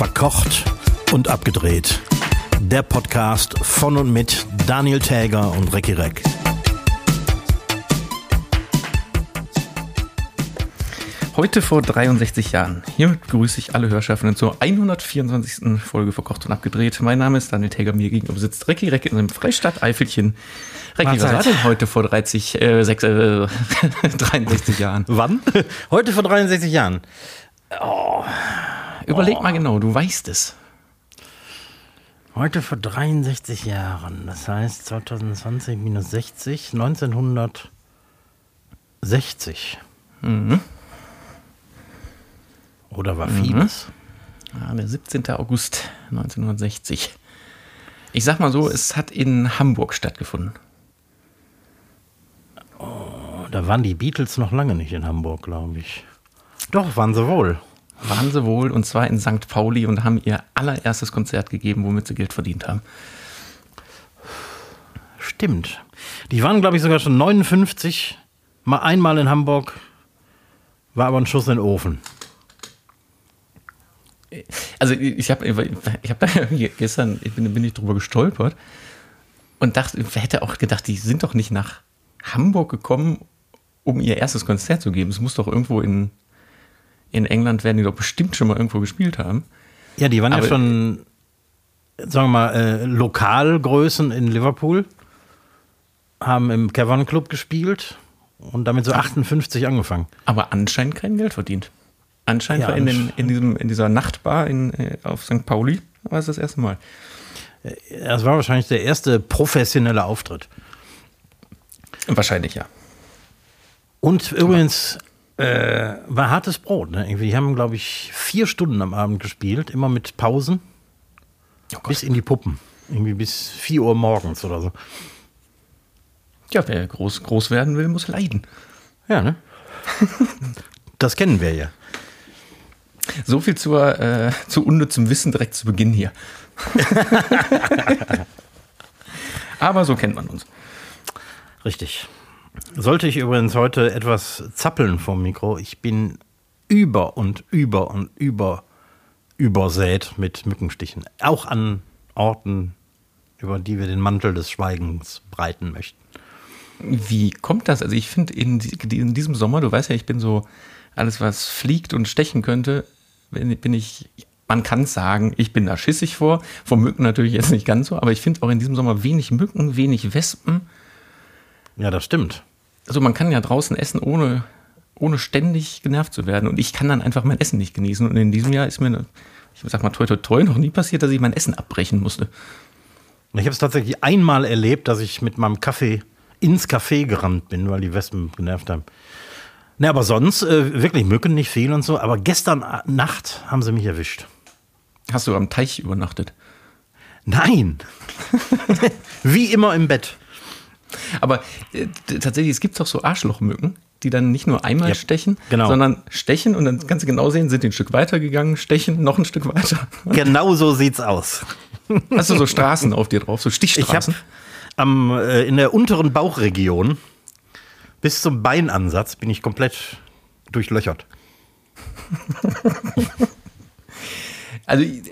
Verkocht und abgedreht. Der Podcast von und mit Daniel Täger und Recki Reck. Heute vor 63 Jahren. Hiermit begrüße ich alle Hörschaffenden zur 124. Folge Verkocht und abgedreht. Mein Name ist Daniel Täger, mir gegenüber sitzt Recki Reck in seinem Freistadt-Eifelchen. Recki, was war denn heute vor 30, äh, 6, äh, 63 Jahren? Wann? Heute vor 63 Jahren. Überleg Oh. mal genau, du weißt es. Heute vor 63 Jahren. Das heißt 2020 minus 60, 1960. Mhm. Oder war vieles? Ja, der 17. August 1960. Ich sag mal so, es hat in Hamburg stattgefunden. Da waren die Beatles noch lange nicht in Hamburg, glaube ich. Doch, waren sie wohl. Waren sie wohl, und zwar in St. Pauli und haben ihr allererstes Konzert gegeben, womit sie Geld verdient haben. Stimmt. Die waren, glaube ich, sogar schon 59. Mal einmal in Hamburg. War aber ein Schuss in den Ofen. Also ich habe ich hab da gestern bin, bin ich drüber gestolpert und dachte, hätte auch gedacht, die sind doch nicht nach Hamburg gekommen, um ihr erstes Konzert zu geben. Es muss doch irgendwo in, in England werden die doch bestimmt schon mal irgendwo gespielt haben. Ja, die waren Aber- ja schon, sagen wir mal, äh, Lokalgrößen in Liverpool. Haben im Cavern Club gespielt und damit so 58 angefangen. Aber anscheinend kein Geld verdient. Anscheinend Ja, war in, den, in, diesem, in dieser Nachtbar in, äh, auf St. Pauli war es das erste Mal. Das war wahrscheinlich der erste professionelle Auftritt. Wahrscheinlich ja. Und übrigens äh, war hartes Brot. Ne? Irgendwie, Die haben, glaube ich, vier Stunden am Abend gespielt, immer mit Pausen. Oh bis in die Puppen. Irgendwie bis 4 Uhr morgens oder so. Ja, wer groß, groß werden will, muss leiden. Ja, ne? das kennen wir ja. So viel zur, äh, zu unnützem Wissen direkt zu Beginn hier. Aber so kennt man uns. Richtig. Sollte ich übrigens heute etwas zappeln vom Mikro, ich bin über und über und über übersät mit Mückenstichen. Auch an Orten, über die wir den Mantel des Schweigens breiten möchten. Wie kommt das? Also ich finde in, in diesem Sommer, du weißt ja, ich bin so, alles was fliegt und stechen könnte, bin, ich, man kann sagen, ich bin da schissig vor. Vor Mücken natürlich jetzt nicht ganz so, aber ich finde auch in diesem Sommer wenig Mücken, wenig Wespen. Ja, das stimmt. Also man kann ja draußen essen, ohne, ohne ständig genervt zu werden. Und ich kann dann einfach mein Essen nicht genießen. Und in diesem Jahr ist mir, ich sag mal, toi, toi, toi, noch nie passiert, dass ich mein Essen abbrechen musste. Ich habe es tatsächlich einmal erlebt, dass ich mit meinem Kaffee ins Café gerannt bin, weil die Wespen genervt haben. Ne, aber sonst äh, wirklich Mücken nicht viel und so. Aber gestern Nacht haben sie mich erwischt. Hast du am Teich übernachtet? Nein! Wie immer im Bett. Aber äh, tatsächlich, es gibt doch so Arschlochmücken, die dann nicht nur einmal Ja, stechen, genau. sondern stechen und dann kannst du genau sehen, sind die ein Stück weiter gegangen, stechen noch ein Stück weiter. Genau so sieht's aus. Hast du so Straßen auf dir drauf, so Ich habe Stichstraßen? am äh, in der unteren Bauchregion bis zum Beinansatz bin ich komplett durchlöchert. Also äh,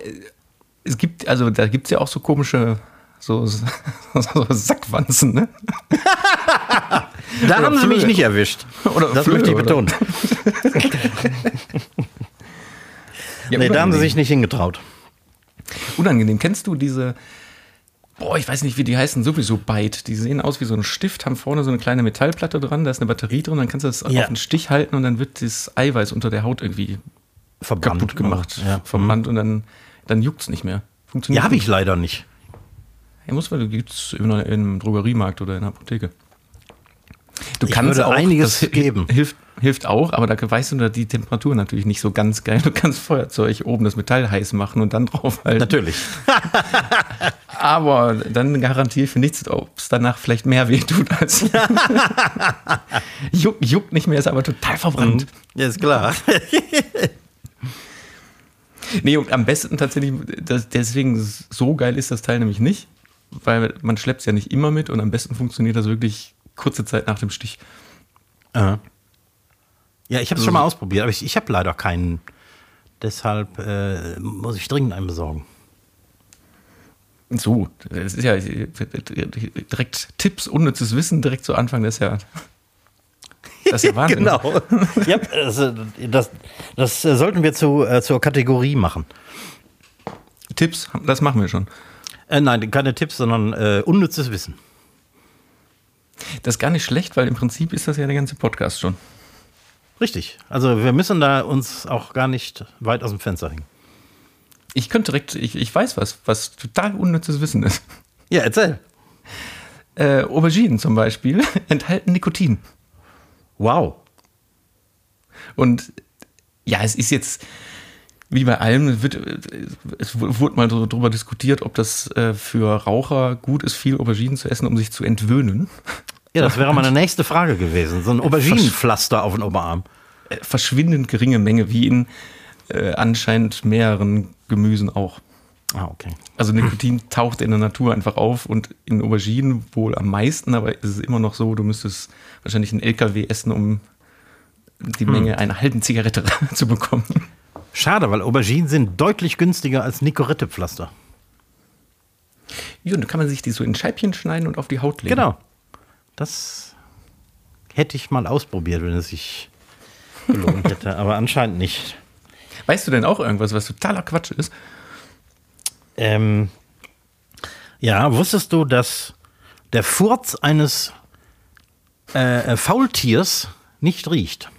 es gibt, also da gibt es ja auch so komische so, so, so Sackwanzen, ne? Da haben sie mich Flöhe. nicht erwischt. Oder das Flöhe, möchte ich oder? betonen. Ja, Nee, da haben sie sich nicht hingetraut. Unangenehm. Kennst du diese, boah, ich weiß nicht, wie die heißen, sowieso Byte. Die sehen aus wie so ein Stift, haben vorne so eine kleine Metallplatte dran, da ist eine Batterie drin, dann kannst du das Ja. auf den Stich halten und dann wird das Eiweiß unter der Haut irgendwie Verbrannt. kaputt gemacht, Ja, verbrannt und dann, dann juckt es nicht mehr. Funktioniert ja habe ich leider nicht. Ja, muss man, gibt es im Drogeriemarkt oder in der Apotheke. Du Ich kannst würde auch, einiges geben. Hilft, hilft auch, aber da weißt du da die Temperatur natürlich nicht so ganz geil. Du kannst Feuerzeug oben das Metall heiß machen und dann draufhalten. Natürlich. Aber dann garantiere ich für nichts, ob es danach vielleicht mehr wehtut als. juckt, juckt nicht mehr, ist aber total verbrannt. Ja, ist klar. Nee, und am besten tatsächlich, das, deswegen so geil ist das Teil nämlich nicht, weil man schleppt es ja nicht immer mit und am besten funktioniert das wirklich kurze Zeit nach dem Stich. Aha. Ja, ich habe es schon mal ausprobiert, aber ich, ich habe leider keinen Deshalb äh, muss ich dringend einen besorgen. So, das ist ja direkt Tipps, unnützes Wissen direkt zu Anfang des Jahres. Das ist ja Wahnsinn. genau. ja, also, das, das, sollten wir zu, äh, zur Kategorie machen. Tipps, das machen wir schon. Äh, nein, keine Tipps, sondern äh, unnützes Wissen. Das ist gar nicht schlecht, weil im Prinzip ist das ja der ganze Podcast schon. Richtig. Also wir müssen da uns auch gar nicht weit aus dem Fenster hängen. Ich könnte direkt, ich, ich weiß was, was total unnützes Wissen ist. Ja, erzähl. Äh, Auberginen zum Beispiel enthalten Nikotin. Wow. Und ja, es ist jetzt wie bei allem, es, wird, es wurde mal darüber diskutiert, ob das äh, für Raucher gut ist, viel Auberginen zu essen, um sich zu entwöhnen. Ja, das wäre meine nächste Frage gewesen. So ein Auberginenpflaster auf den Oberarm. Äh, verschwindend geringe Menge, wie in äh, anscheinend mehreren Gemüsen auch. Ah, okay. Also Nikotin taucht in der Natur einfach auf und in Auberginen wohl am meisten, aber es ist immer noch so, du müsstest wahrscheinlich einen LKW essen, um die hm. Menge einer halben Zigarette zu bekommen. Schade, weil Auberginen sind deutlich günstiger als Nicorette-Pflaster. Ja, und dann kann man sich die so in Scheibchen schneiden und auf die Haut legen. Genau. Das hätte ich mal ausprobiert, wenn es sich gelohnt hätte, aber anscheinend nicht. Weißt du denn auch irgendwas, was totaler Quatsch ist? Ähm, ja, wusstest du, dass der Furz eines äh, Faultiers nicht riecht?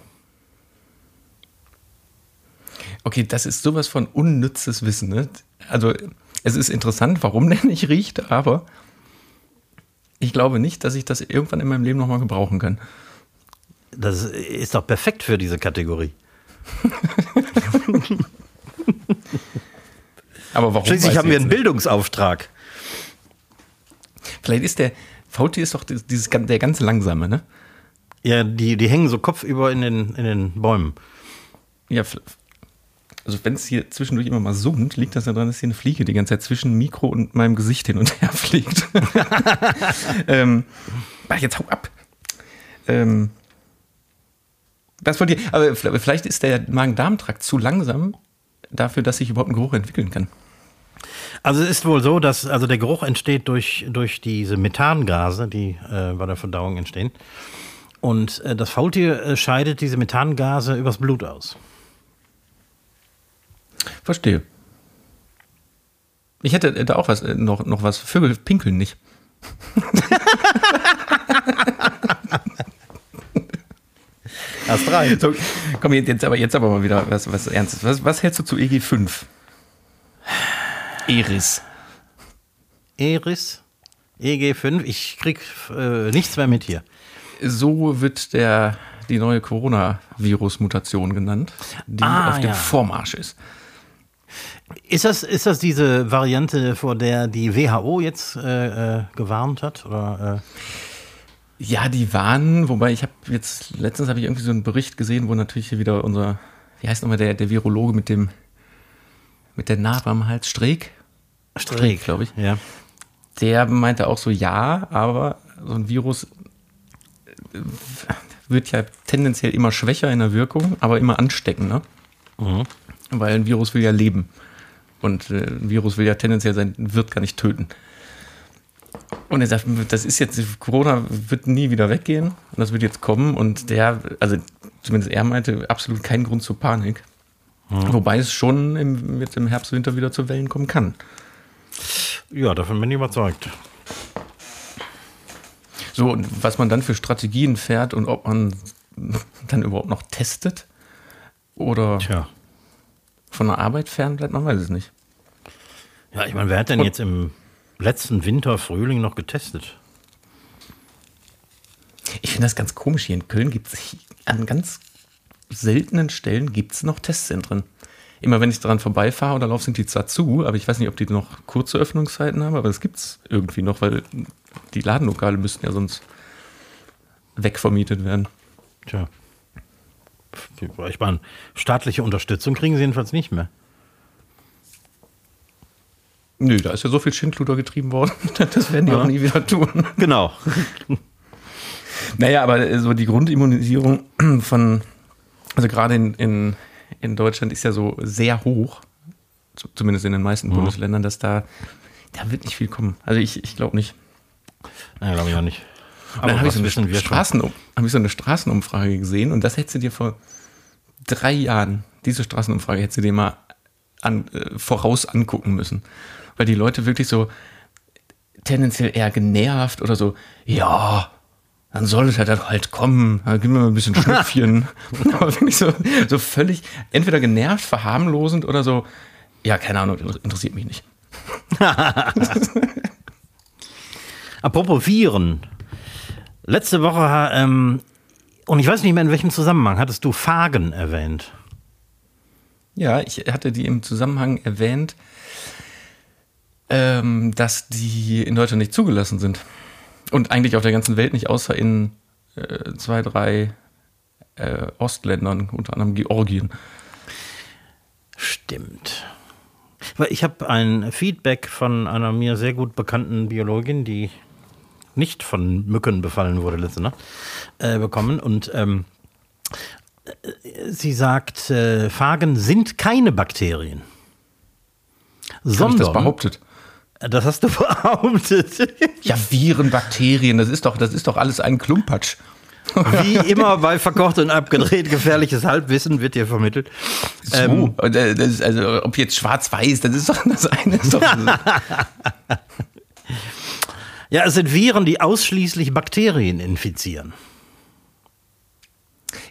Okay, das ist sowas von unnützes Wissen. Ne? Also, es ist interessant, warum der nicht riecht, aber ich glaube nicht, dass ich das irgendwann in meinem Leben nochmal gebrauchen kann. Das ist doch perfekt für diese Kategorie. Aber warum? Schließlich haben wir einen nicht? Bildungsauftrag. Vielleicht ist der Faultier ist doch dieses, der ganz langsame, ne? Ja, die, die hängen so kopfüber in den, in den Bäumen. Ja, also wenn es hier zwischendurch immer mal summt, liegt das ja daran, dass hier eine Fliege die ganze Zeit zwischen Mikro und meinem Gesicht hin und her fliegt. ähm, jetzt hau ab. Ähm, das von dir. Aber vielleicht ist der Magen-Darm-Trakt zu langsam dafür, dass sich überhaupt ein Geruch entwickeln kann. Also es ist wohl so, dass also der Geruch entsteht durch, durch diese Methangase, die äh, bei der Verdauung entstehen. Und äh, das Faultier äh, scheidet diese Methangase übers Blut aus. Verstehe. Ich hätte da auch was, äh, noch, noch was. Vögel pinkeln nicht. Hast drei. So, komm, jetzt aber, jetzt aber mal wieder was, was Ernstes. Was, was hältst du zu EG5? Eris. Eris? EG5? Ich krieg äh, nichts mehr mit hier. So wird der, die neue Coronavirus-Mutation genannt, die ah, auf dem ja. Vormarsch ist. Ist das, ist das diese Variante, vor der die WHO jetzt äh, äh, gewarnt hat? Oder, äh? Ja, die waren, wobei ich habe jetzt, letztens habe ich irgendwie so einen Bericht gesehen, wo natürlich hier wieder unser, wie heißt nochmal der, der Virologe mit dem, mit der Narbe am Hals, Streeck? Streeck, glaube ich. Ja. Der meinte auch so, ja, aber so ein Virus äh, wird ja tendenziell immer schwächer in der Wirkung, aber immer ansteckender. Mhm. Weil ein Virus will ja leben. Und äh, ein Virus will ja tendenziell sein wird gar nicht töten. Und er sagt, das ist jetzt, Corona wird nie wieder weggehen und das wird jetzt kommen. Und der, also zumindest er meinte, absolut keinen Grund zur Panik. Mhm. Wobei es schon im, mit dem Herbst, Winter wieder zu Wellen kommen kann. Ja, davon bin ich überzeugt. So, und was man dann für Strategien fährt und ob man dann überhaupt noch testet oder Tja. Von der Arbeit fern bleibt, man weiß es nicht. Ja, ich meine, wer hat denn und, jetzt im letzten Winter, Frühling noch getestet. Ich finde das ganz komisch. Hier in Köln gibt es an ganz seltenen Stellen gibt noch Testzentren. Immer wenn ich daran vorbeifahre oder laufe, sind die zwar zu, aber ich weiß nicht, ob die noch kurze Öffnungszeiten haben, aber das gibt es irgendwie noch, weil die Ladenlokale müssten ja sonst wegvermietet werden. Tja. Ich meine, staatliche Unterstützung kriegen sie jedenfalls nicht mehr. Nö, da ist ja so viel Schindluder getrieben worden. Das werden die ja. auch nie wieder tun. Genau. naja, aber so die Grundimmunisierung von, also gerade in, in, in Deutschland ist ja so sehr hoch, zumindest in den meisten mhm. Bundesländern, dass da, da wird nicht viel kommen. Also ich, ich glaube nicht. Nein, glaube ich auch nicht. Aber dann habe ich, so eine Straßenum hab ich so eine Straßenumfrage gesehen und das hättest du dir vor drei Jahren, diese Straßenumfrage hättest du dir mal an, äh, voraus angucken müssen. Weil die Leute wirklich so tendenziell eher genervt oder so, ja, dann soll es halt, halt kommen, dann gib mir mal ein bisschen Schnüpfchen. Aber wirklich so, so völlig entweder genervt, verharmlosend oder so, ja, keine Ahnung, interessiert mich nicht. Apropos Viren. Letzte Woche, ähm, und ich weiß nicht mehr in welchem Zusammenhang, hattest du Fagen erwähnt. Ja, ich hatte die im Zusammenhang erwähnt, ähm, dass die in Deutschland nicht zugelassen sind. Und eigentlich auf der ganzen Welt nicht, außer in äh, zwei, drei äh, Ostländern, unter anderem Georgien. Stimmt. Weil ich habe ein Feedback von einer mir sehr gut bekannten Biologin, die nicht von Mücken befallen wurde letzte Nacht, äh, bekommen. Und ähm, äh, sie sagt, äh, Phagen sind keine Bakterien. Sondern, das behauptet? Das hast du behauptet. Ja, Viren, Bakterien, das ist doch, das ist doch alles ein Klumpatsch. Wie immer bei verkocht und abgedreht, gefährliches Halbwissen wird dir vermittelt. So, ähm, äh, ist, also ob jetzt schwarz-weiß, das ist doch das eine. Doch ja, es sind Viren, die ausschließlich Bakterien infizieren.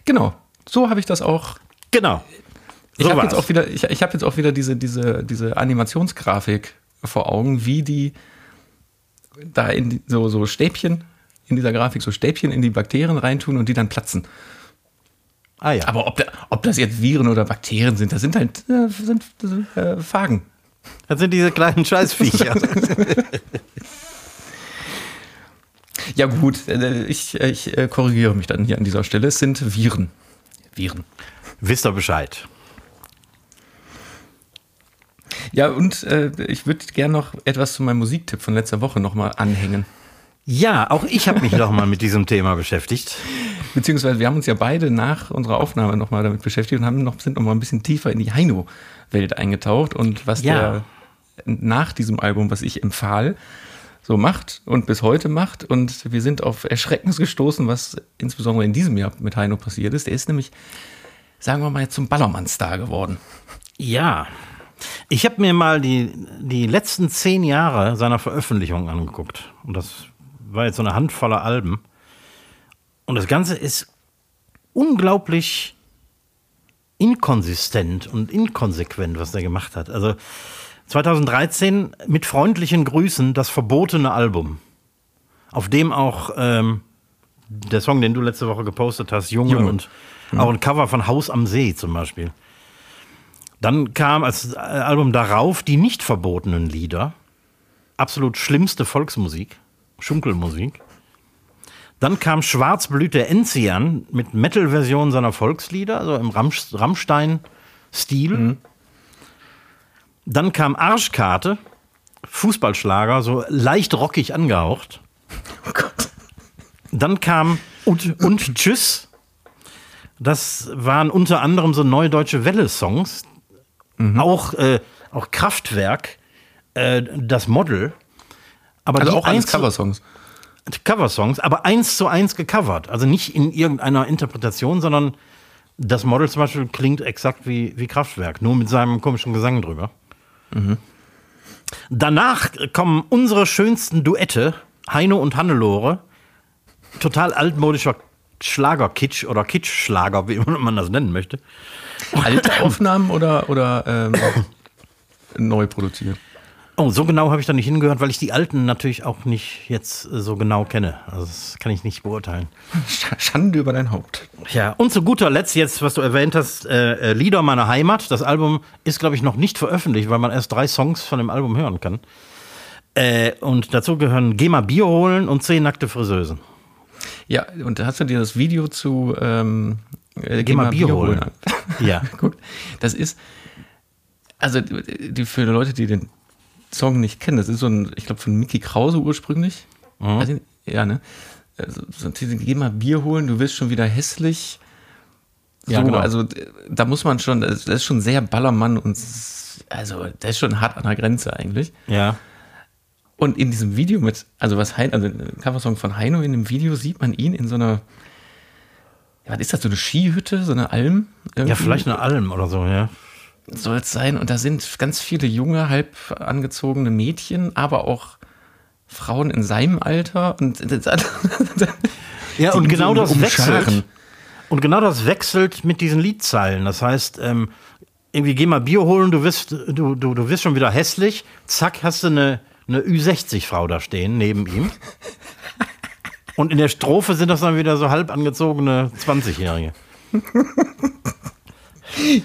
Genau, so habe ich das auch. Genau. So ich habe jetzt auch wieder, ich, ich habe jetzt auch wieder diese, diese, diese Animationsgrafik vor Augen, wie die da in die, so, so Stäbchen in dieser Grafik so Stäbchen in die Bakterien reintun und die dann platzen. Ah ja. Aber ob, da, ob das jetzt Viren oder Bakterien sind, das sind halt äh, sind, äh, Phagen. Das sind diese kleinen Scheißviecher. ja gut, äh, ich, ich äh, korrigiere mich dann hier an dieser Stelle. Es sind Viren. Viren. Wisst ihr Bescheid. Ja, und äh, ich würde gerne noch etwas zu meinem Musiktipp von letzter Woche nochmal anhängen. Ja, auch ich habe mich nochmal mit diesem Thema beschäftigt. Beziehungsweise wir haben uns ja beide nach unserer Aufnahme nochmal damit beschäftigt und haben noch, sind nochmal ein bisschen tiefer in die Heino-Welt eingetaucht und was ja. der nach diesem Album, was ich empfahl, so macht und bis heute macht. Und wir sind auf Erschreckens gestoßen, was insbesondere in diesem Jahr mit Heino passiert ist. Der ist nämlich, sagen wir mal, zum Ballermann-Star geworden. Ja, ich habe mir mal die, die letzten zehn Jahre seiner Veröffentlichung angeguckt. Und das war jetzt so eine Handvoll Alben. Und das Ganze ist unglaublich inkonsistent und inkonsequent, was der gemacht hat. Also 2013 mit freundlichen Grüßen das verbotene Album, auf dem auch ähm, der Song, den du letzte Woche gepostet hast, Junge, Junge. und mhm. auch ein Cover von Haus am See zum Beispiel. Dann kam als Album darauf die nicht verbotenen Lieder. Absolut schlimmste Volksmusik, Schunkelmusik. Dann kam Schwarzblüte Enzian mit Metal-Version seiner Volkslieder, also im Rammstein-Stil. Mhm. Dann kam Arschkarte, Fußballschlager, so leicht rockig angehaucht. Oh Gott. Dann kam und, und Tschüss. Das waren unter anderem so neue deutsche Welle-Songs, Mhm. Auch, äh, auch Kraftwerk, äh, das Model. Aber also auch alles Coversongs. Coversongs, aber eins zu eins gecovert. Also nicht in irgendeiner Interpretation, sondern das Model zum Beispiel klingt exakt wie, wie Kraftwerk, nur mit seinem komischen Gesang drüber. Mhm. Danach kommen unsere schönsten Duette, Heino und Hannelore. Total altmodischer Schlagerkitsch oder Kitschschlager, wie man das nennen möchte. Alte Aufnahmen oder, oder ähm, neu produziert? Oh, so genau habe ich da nicht hingehört, weil ich die alten natürlich auch nicht jetzt äh, so genau kenne. Also das kann ich nicht beurteilen. Schande über dein Haupt. Ja, und zu guter Letzt jetzt, was du erwähnt hast, äh, äh Lieder meiner Heimat. Das Album ist, glaube ich, noch nicht veröffentlicht, weil man erst drei Songs von dem Album hören kann. Äh, und dazu gehören Geh mal Bier holen und Zehn nackte Friseusen. Ja, und hast du dir das Video zu ähm, äh, Geh, mal Bier, Bier holen. holen. Ja. Guck, das ist, also die, für Leute, die den Song nicht kennen, das ist so ein, ich glaube, von Mickey Krause ursprünglich. Mhm. Also, ja, ne? Also, geh mal Bier holen, du wirst schon wieder hässlich. So, Ja, genau. Also da muss man schon, das ist schon sehr Ballermann und also der ist schon hart an der Grenze eigentlich. Ja. Und in diesem Video mit, also was Hein, also ein Coversong von Heino, in dem Video sieht man ihn in so einer, ja, was ist das, so eine Skihütte, so eine Alm? Ja, Irgendwie vielleicht eine Alm oder so, ja. Soll es sein. Und da sind ganz viele junge, halb angezogene Mädchen, aber auch Frauen in seinem Alter. Und Ja, und genau das umscharen. wechselt. Und genau das wechselt mit diesen Liedzeilen. Das heißt, ähm, irgendwie geh mal Bier holen, du wirst, du, du, du wirst schon wieder hässlich. Zack, hast du eine, eine Ü60-Frau da stehen neben ihm. Und in der Strophe sind das dann wieder so halb angezogene 20-Jährige.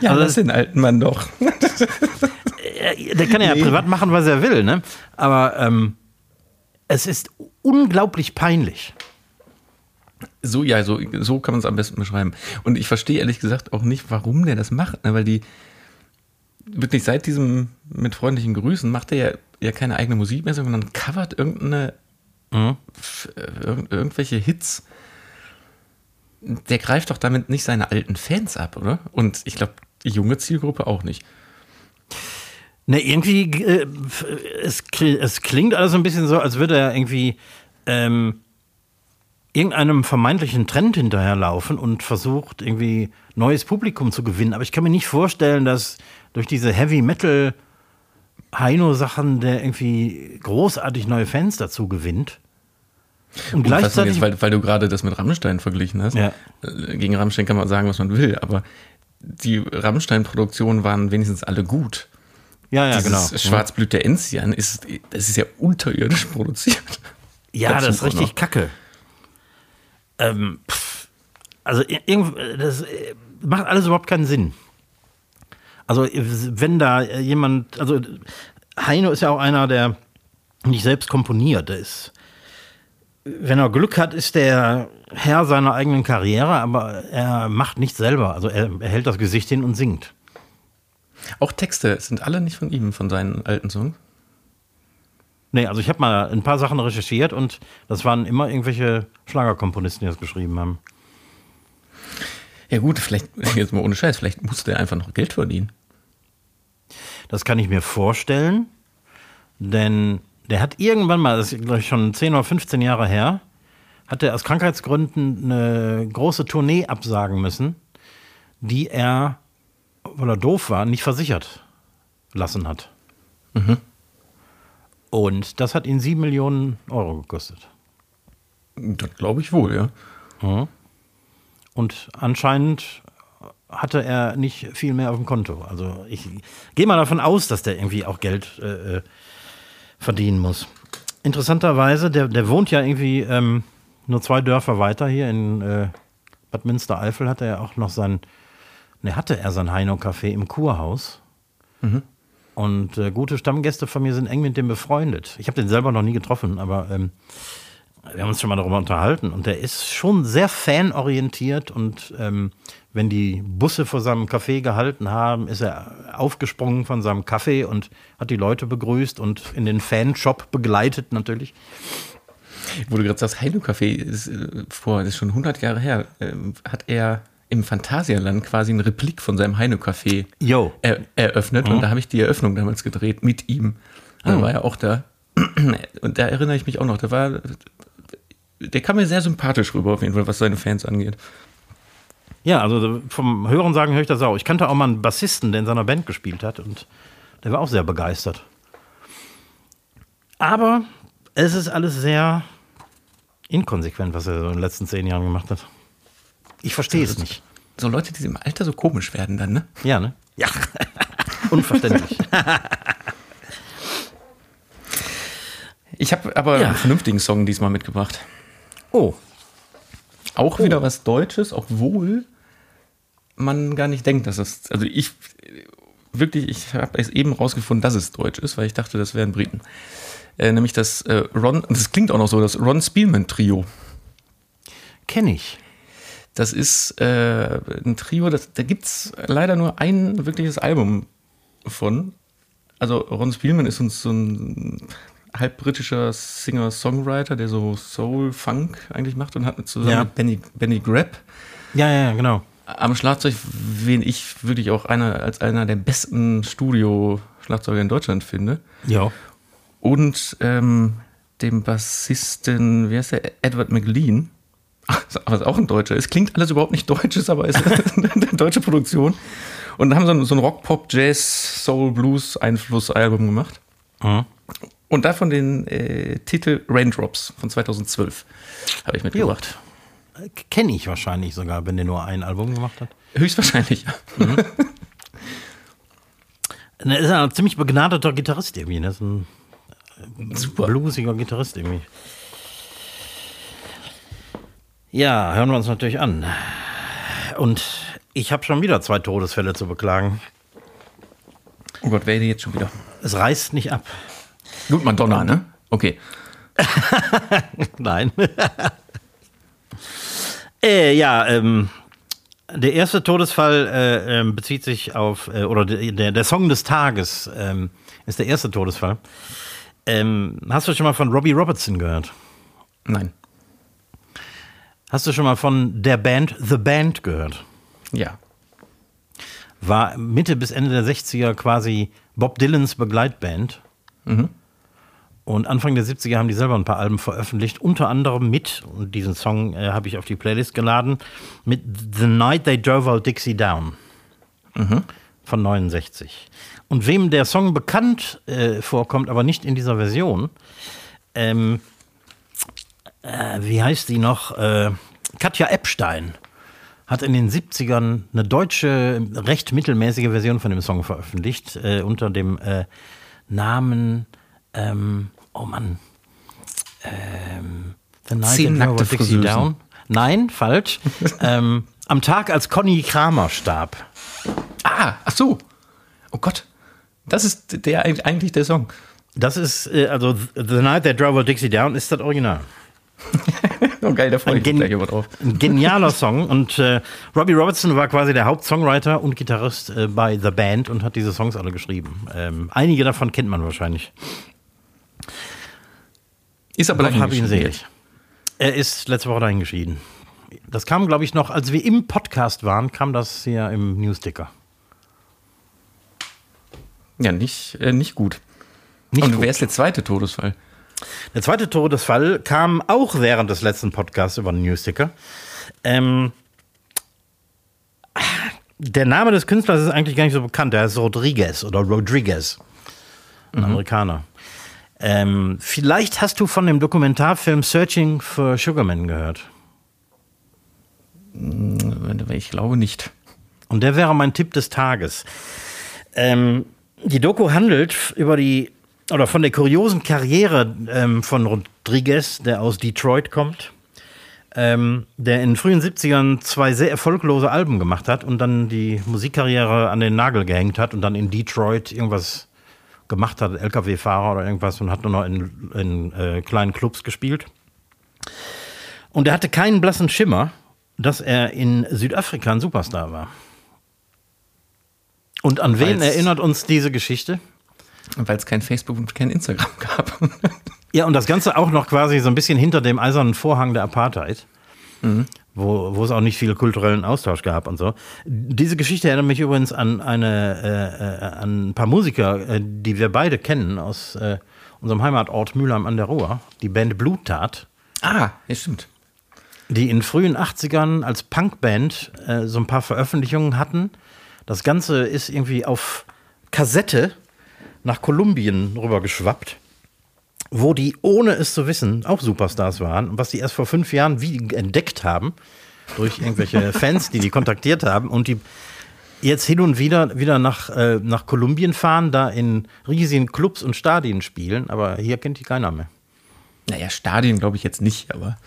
Ja, Also- lass den alten Mann doch. Äh, Der kann ja privat machen, was er will, ne? Aber ähm, es ist unglaublich peinlich. So, ja, so, so kann man es am besten beschreiben. Und ich verstehe ehrlich gesagt auch nicht, warum der das macht, ne? weil die wirklich seit diesem mit freundlichen Grüßen macht er ja, ja keine eigene Musik mehr, sondern covert irgendeine f- äh, irgend, irgendwelche Hits. Der greift doch damit nicht seine alten Fans ab, oder? Und ich glaube, die junge Zielgruppe auch nicht. Ne, irgendwie, äh, es, es klingt alles so ein bisschen so, als würde er irgendwie ähm, irgendeinem vermeintlichen Trend hinterherlaufen und versucht, irgendwie neues Publikum zu gewinnen. Aber ich kann mir nicht vorstellen, dass durch diese Heavy Metal Heino-Sachen der irgendwie großartig neue Fans dazu gewinnt. Und Unfassend gleichzeitig. jetzt, weil, weil du gerade das mit Rammstein verglichen hast. Ja. Äh, Gegen Rammstein kann man sagen, was man will, aber die Rammstein-Produktionen waren wenigstens alle gut. ja, ja, Dieses genau. Schwarzblüt der Enzian ist, das ist ja unterirdisch produziert. Ja, das ist richtig noch. kacke. Ähm, pff, also das äh, macht alles überhaupt keinen Sinn. Also wenn da jemand, also Heino ist ja auch einer, der nicht selbst komponiert. Der ist, wenn er Glück hat, ist der Herr seiner eigenen Karriere, aber er macht nichts selber. Also er, er hält das Gesicht hin und singt. Auch Texte sind alle nicht von ihm, von seinen alten Songs. Nee, also ich habe mal ein paar Sachen recherchiert und das waren immer irgendwelche Schlagerkomponisten, die das geschrieben haben. Ja gut, vielleicht, jetzt mal ohne Scheiß, vielleicht musste er einfach noch Geld verdienen. Das kann ich mir vorstellen, denn der hat irgendwann mal, das ist glaube ich schon 10 oder 15 Jahre her, hat er aus Krankheitsgründen eine große Tournee absagen müssen, die er, weil er doof war, nicht versichert lassen hat. Und das hat ihn 7 Millionen Euro gekostet. Das glaube ich wohl, ja. Und anscheinend hatte er nicht viel mehr auf dem Konto. Also ich gehe mal davon aus, dass der irgendwie auch Geld äh, äh, verdienen muss. Interessanterweise, der, der wohnt ja irgendwie ähm, nur zwei Dörfer weiter hier in äh, Bad Münstereifel hat er ja auch noch sein, ne, hatte er sein Heino-Café im Kurhaus. Und äh, gute Stammgäste von mir sind eng mit dem befreundet. Ich habe den selber noch nie getroffen, aber ähm, wir haben uns schon mal darüber unterhalten und der ist schon sehr fanorientiert und ähm, wenn die Busse vor seinem Café gehalten haben, ist er aufgesprungen von seinem Kaffee und hat die Leute begrüßt und in den Fanshop begleitet natürlich. Wo du gerade sagst, Heino Café ist äh, vor, das ist schon 100 Jahre her, ähm, hat er im Phantasialand quasi eine Replik von seinem Heino Café er, eröffnet und da habe ich die Eröffnung damals gedreht mit ihm. Da war er auch da. Und da erinnere ich mich auch noch, der war, der kam mir sehr sympathisch rüber auf jeden Fall, was seine Fans angeht. Ja, also vom Hören sagen höre ich das auch. Ich kannte auch mal einen Bassisten, der in seiner Band gespielt hat und der war auch sehr begeistert. Aber es ist alles sehr inkonsequent, was er so in den letzten zehn Jahren gemacht hat. Ich verstehe es nicht. So Leute, die im Alter so komisch werden dann, ne? Ja, ne? Ja. Unverständlich. Ich habe aber Ja. einen vernünftigen Song diesmal mitgebracht. Oh, Auch wieder was Deutsches, obwohl man gar nicht denkt, dass es. Also ich wirklich, ich habe es eben rausgefunden, dass es Deutsch ist, weil ich dachte, das wären Briten. Äh, nämlich das äh, Ron, das klingt auch noch so, das Ron Spielman Trio. kenne ich. Das ist äh, ein Trio, das, da gibt es leider nur ein wirkliches Album von. Also Ron Spielman ist uns so ein halb britischer Singer-Songwriter, der so Soul-Funk eigentlich macht und hat zusammen Ja. mit Benny, Benny Grapp Ja, ja, ja, genau. Am Schlagzeug, wen ich wirklich auch einer, als einer der besten Studio-Schlagzeuger in Deutschland finde. Ja. Und ähm, dem Bassisten, wie heißt der? Edward McLean. Was auch ein Deutscher ist. Klingt alles überhaupt nicht deutsch, ist aber ist eine deutsche Produktion. Und dann haben sie so ein, so ein Rock, Pop, Jazz, Soul, Blues Einfluss-Album gemacht. Mhm. Und davon den äh, Titel Raindrops von 2012 habe ich mitgebracht. Kenne ich wahrscheinlich sogar, wenn der nur ein Album gemacht hat. Höchstwahrscheinlich, ja. Er ist ein ziemlich begnadeter Gitarrist irgendwie. Ne? Ist ein Super. bluesiger Gitarrist irgendwie. Ja, hören wir uns natürlich an. Und ich habe schon wieder zwei Todesfälle zu beklagen. Oh Gott, wer jetzt schon wieder? Es reißt nicht ab. Gut, Madonna, ne? Okay. Nein. äh, ja, ähm, der erste Todesfall äh, ähm, bezieht sich auf, äh, oder der, der Song des Tages ähm, ist der erste Todesfall. Ähm, hast du schon mal von Robbie Robertson gehört? Nein. Hast du schon mal von der Band The Band gehört? Ja. War Mitte bis Ende der 60er quasi Bob Dylans Begleitband. Und Anfang der 70er haben die selber ein paar Alben veröffentlicht, unter anderem mit, und diesen Song äh, habe ich auf die Playlist geladen, mit The Night They Drove Out Dixie Down von 69. Und wem der Song bekannt äh, vorkommt, aber nicht in dieser Version, ähm, äh, wie heißt die noch? Äh, Katja Epstein hat in den 70ern eine deutsche, recht mittelmäßige Version von dem Song veröffentlicht, äh, unter dem äh, Namen, ähm, oh Mann, ähm, The Night Zehn That Drove nackte. Down. Nein, falsch. ähm, am Tag, als Conny Kramer starb. Ah, ach so. Oh Gott. Das ist der eigentlich der Song. Das ist, äh, also The Night That Drove Dixie Down ist das Original. Oh geil, da freue ich mich gleich immer drauf. Ein genialer Song. Und äh, Robbie Robertson war quasi der Hauptsongwriter und Gitarrist äh, bei The Band und hat diese Songs alle geschrieben. Ähm, einige davon kennt man wahrscheinlich. Ist aber Gott hab ihn geschieden selig. Er ist letzte Woche dahingeschieden. Das kam, glaube ich, noch, als wir im Podcast waren, kam das hier im Newsticker. Ja, nicht, äh, nicht gut. Nicht Und wer ist der zweite Todesfall? Der zweite Todesfall kam auch während des letzten Podcasts über den Newsticker. Ähm, der Name des Künstlers ist eigentlich gar nicht so bekannt. Der heißt Rodriguez oder Rodriguez. Ein Amerikaner. Ähm, vielleicht hast du von dem Dokumentarfilm Searching for Sugarman gehört. Ich glaube nicht. Und der wäre mein Tipp des Tages. Ähm, die Doku handelt über die oder von der kuriosen Karriere ähm, von Rodriguez, der aus Detroit kommt, ähm, der in den frühen 70ern zwei sehr erfolglose Alben gemacht hat und dann die Musikkarriere an den Nagel gehängt hat und dann in Detroit irgendwas gemacht hat, LKW-Fahrer oder irgendwas und hat nur noch in, in äh, kleinen Clubs gespielt. Und er hatte keinen blassen Schimmer, dass er in Südafrika ein Superstar war. Und an wen Weil's- erinnert uns diese Geschichte? Weil es kein Facebook und kein Instagram gab. Ja, und das Ganze auch noch quasi so ein bisschen hinter dem eisernen Vorhang der Apartheid, wo, wo es auch nicht viel kulturellen Austausch gab und so. Diese Geschichte erinnert mich übrigens an, eine, äh, äh, an ein paar Musiker, äh, die wir beide kennen aus äh, unserem Heimatort Mülheim an der Ruhr, die Band Bluttat. ah, ja, stimmt. die in frühen 80ern als Punkband äh, so ein paar Veröffentlichungen hatten. Das Ganze ist irgendwie auf Kassette nach Kolumbien rübergeschwappt, wo die, ohne es zu wissen, auch Superstars waren. Und was die erst vor fünf Jahren wie entdeckt haben, durch irgendwelche Fans, die die kontaktiert haben und die jetzt hin und wieder wieder nach, äh, nach Kolumbien fahren, da in riesigen Clubs und Stadien spielen, aber hier kennt die keiner mehr. Naja, Stadien glaube ich jetzt nicht, aber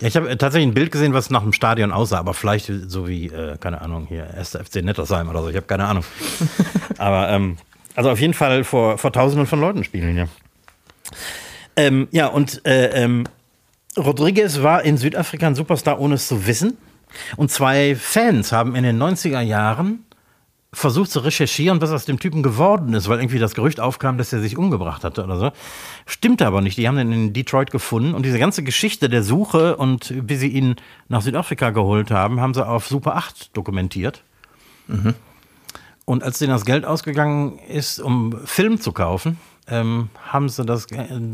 Ja, ich habe äh, tatsächlich ein Bild gesehen, was nach einem Stadion aussah, aber vielleicht so wie, äh, keine Ahnung, hier 1. FC Nettersheim oder so, ich habe keine Ahnung. aber, ähm, also auf jeden Fall vor, vor Tausenden von Leuten spielen hier. Ähm, ja, und äh, ähm, Rodriguez war in Südafrika ein Superstar, ohne es zu wissen. Und zwei Fans haben in den 90er Jahren versucht zu recherchieren, was aus dem Typen geworden ist, weil irgendwie das Gerücht aufkam, dass er sich umgebracht hatte oder so. Stimmt aber nicht. Die haben den in Detroit gefunden und diese ganze Geschichte der Suche und wie sie ihn nach Südafrika geholt haben, haben sie auf Super 8 dokumentiert. Mhm. Und als denen das Geld ausgegangen ist, um Film zu kaufen, ähm, haben sie das,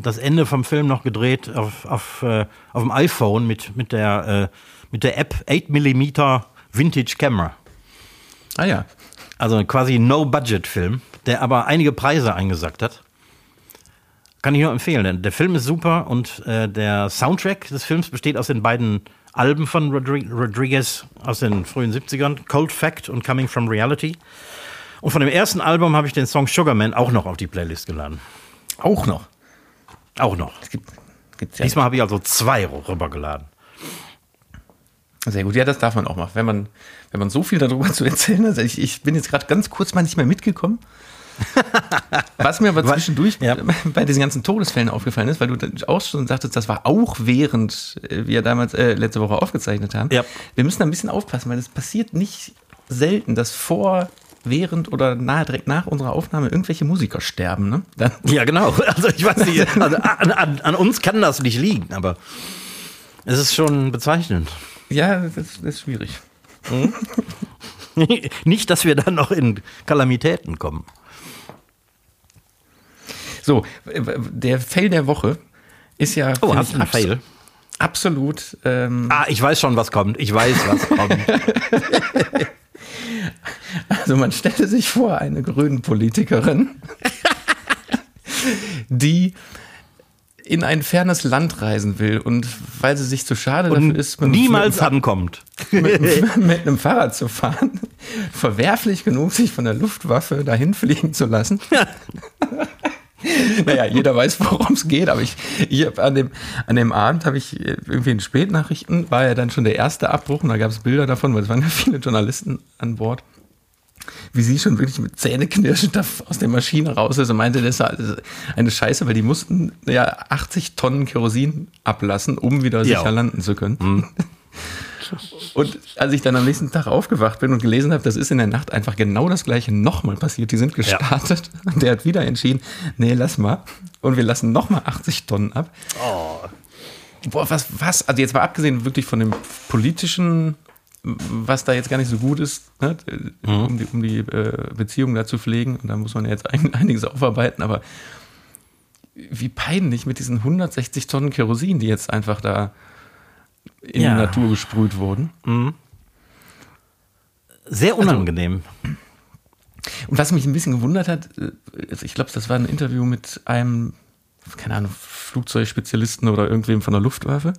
das Ende vom Film noch gedreht auf, auf, äh, auf dem iPhone mit, mit, der, äh, mit der App 8mm Vintage Camera. Ah ja. Also quasi No-Budget-Film, der aber einige Preise eingesackt hat. Kann ich nur empfehlen, denn der Film ist super und äh, der Soundtrack des Films besteht aus den beiden Alben von Rodri Rodriguez aus den frühen 70ern, Cold Fact und Coming from Reality. Und von dem ersten Album habe ich den Song Sugarman auch noch auf die Playlist geladen. Auch noch? Auch noch. Gibt, ja Diesmal habe ich also zwei rübergeladen. Sehr gut, ja, das darf man auch machen. Wenn man, wenn man so viel darüber zu erzählen hat, ich, ich bin jetzt gerade ganz kurz mal nicht mehr mitgekommen. Was mir aber zwischendurch ja. bei diesen ganzen Todesfällen aufgefallen ist, weil du auch schon sagtest, das war auch während äh, wir damals äh, letzte Woche aufgezeichnet haben. Ja. Wir müssen da ein bisschen aufpassen, weil es passiert nicht selten, dass vor während oder nahe direkt nach unserer Aufnahme irgendwelche Musiker sterben. Ne? Dann ja, genau. Also ich weiß nicht, also an, an, an, uns kann das nicht liegen, aber es ist schon bezeichnend. Ja, das, das ist schwierig. Hm? nicht, dass wir dann noch in Kalamitäten kommen. So, der Fail der Woche ist ja. Oh, hast du einen Fail? Absolut. Ähm, ah, ich weiß schon, was kommt. Ich weiß, was kommt. Also man stelle sich vor, eine grünen Politikerin, die in ein fernes Land reisen will und weil sie sich zu schade und dafür ist, niemals mit ankommt, mit, mit, einem Fahrrad zu fahren, verwerflich genug, sich von der Luftwaffe dahin fliegen zu lassen. naja, jeder weiß, worum es geht, aber ich, ich an, dem, an dem Abend habe ich irgendwie in Spätnachrichten, war ja dann schon der erste Abbruch und da gab es Bilder davon, weil es waren ja viele Journalisten an Bord wie sie schon wirklich mit Zähneknirschend aus der Maschine raus ist und meinte, das ist eine Scheiße, weil die mussten ja 80 Tonnen Kerosin ablassen, um wieder sicher ja. landen zu können. Mhm. Und als ich dann am nächsten Tag aufgewacht bin und gelesen habe, das ist in der Nacht einfach genau das gleiche nochmal passiert. Die sind gestartet ja. und der hat wieder entschieden, nee, lass mal. Und wir lassen nochmal 80 Tonnen ab. Oh. Boah, was, was? Also jetzt mal abgesehen wirklich von dem politischen was da jetzt gar nicht so gut ist, ne? mhm. um die, um die äh, Beziehung da zu pflegen. Und da muss man jetzt ein, einiges aufarbeiten, aber wie peinlich mit diesen 160 Tonnen Kerosin, die jetzt einfach da in ja. die Natur gesprüht wurden. Mhm. Sehr also unangenehm. Also, und was mich ein bisschen gewundert hat, äh, also ich glaube, das war ein Interview mit einem, keine Ahnung, Flugzeugspezialisten oder irgendwem von der Luftwaffe.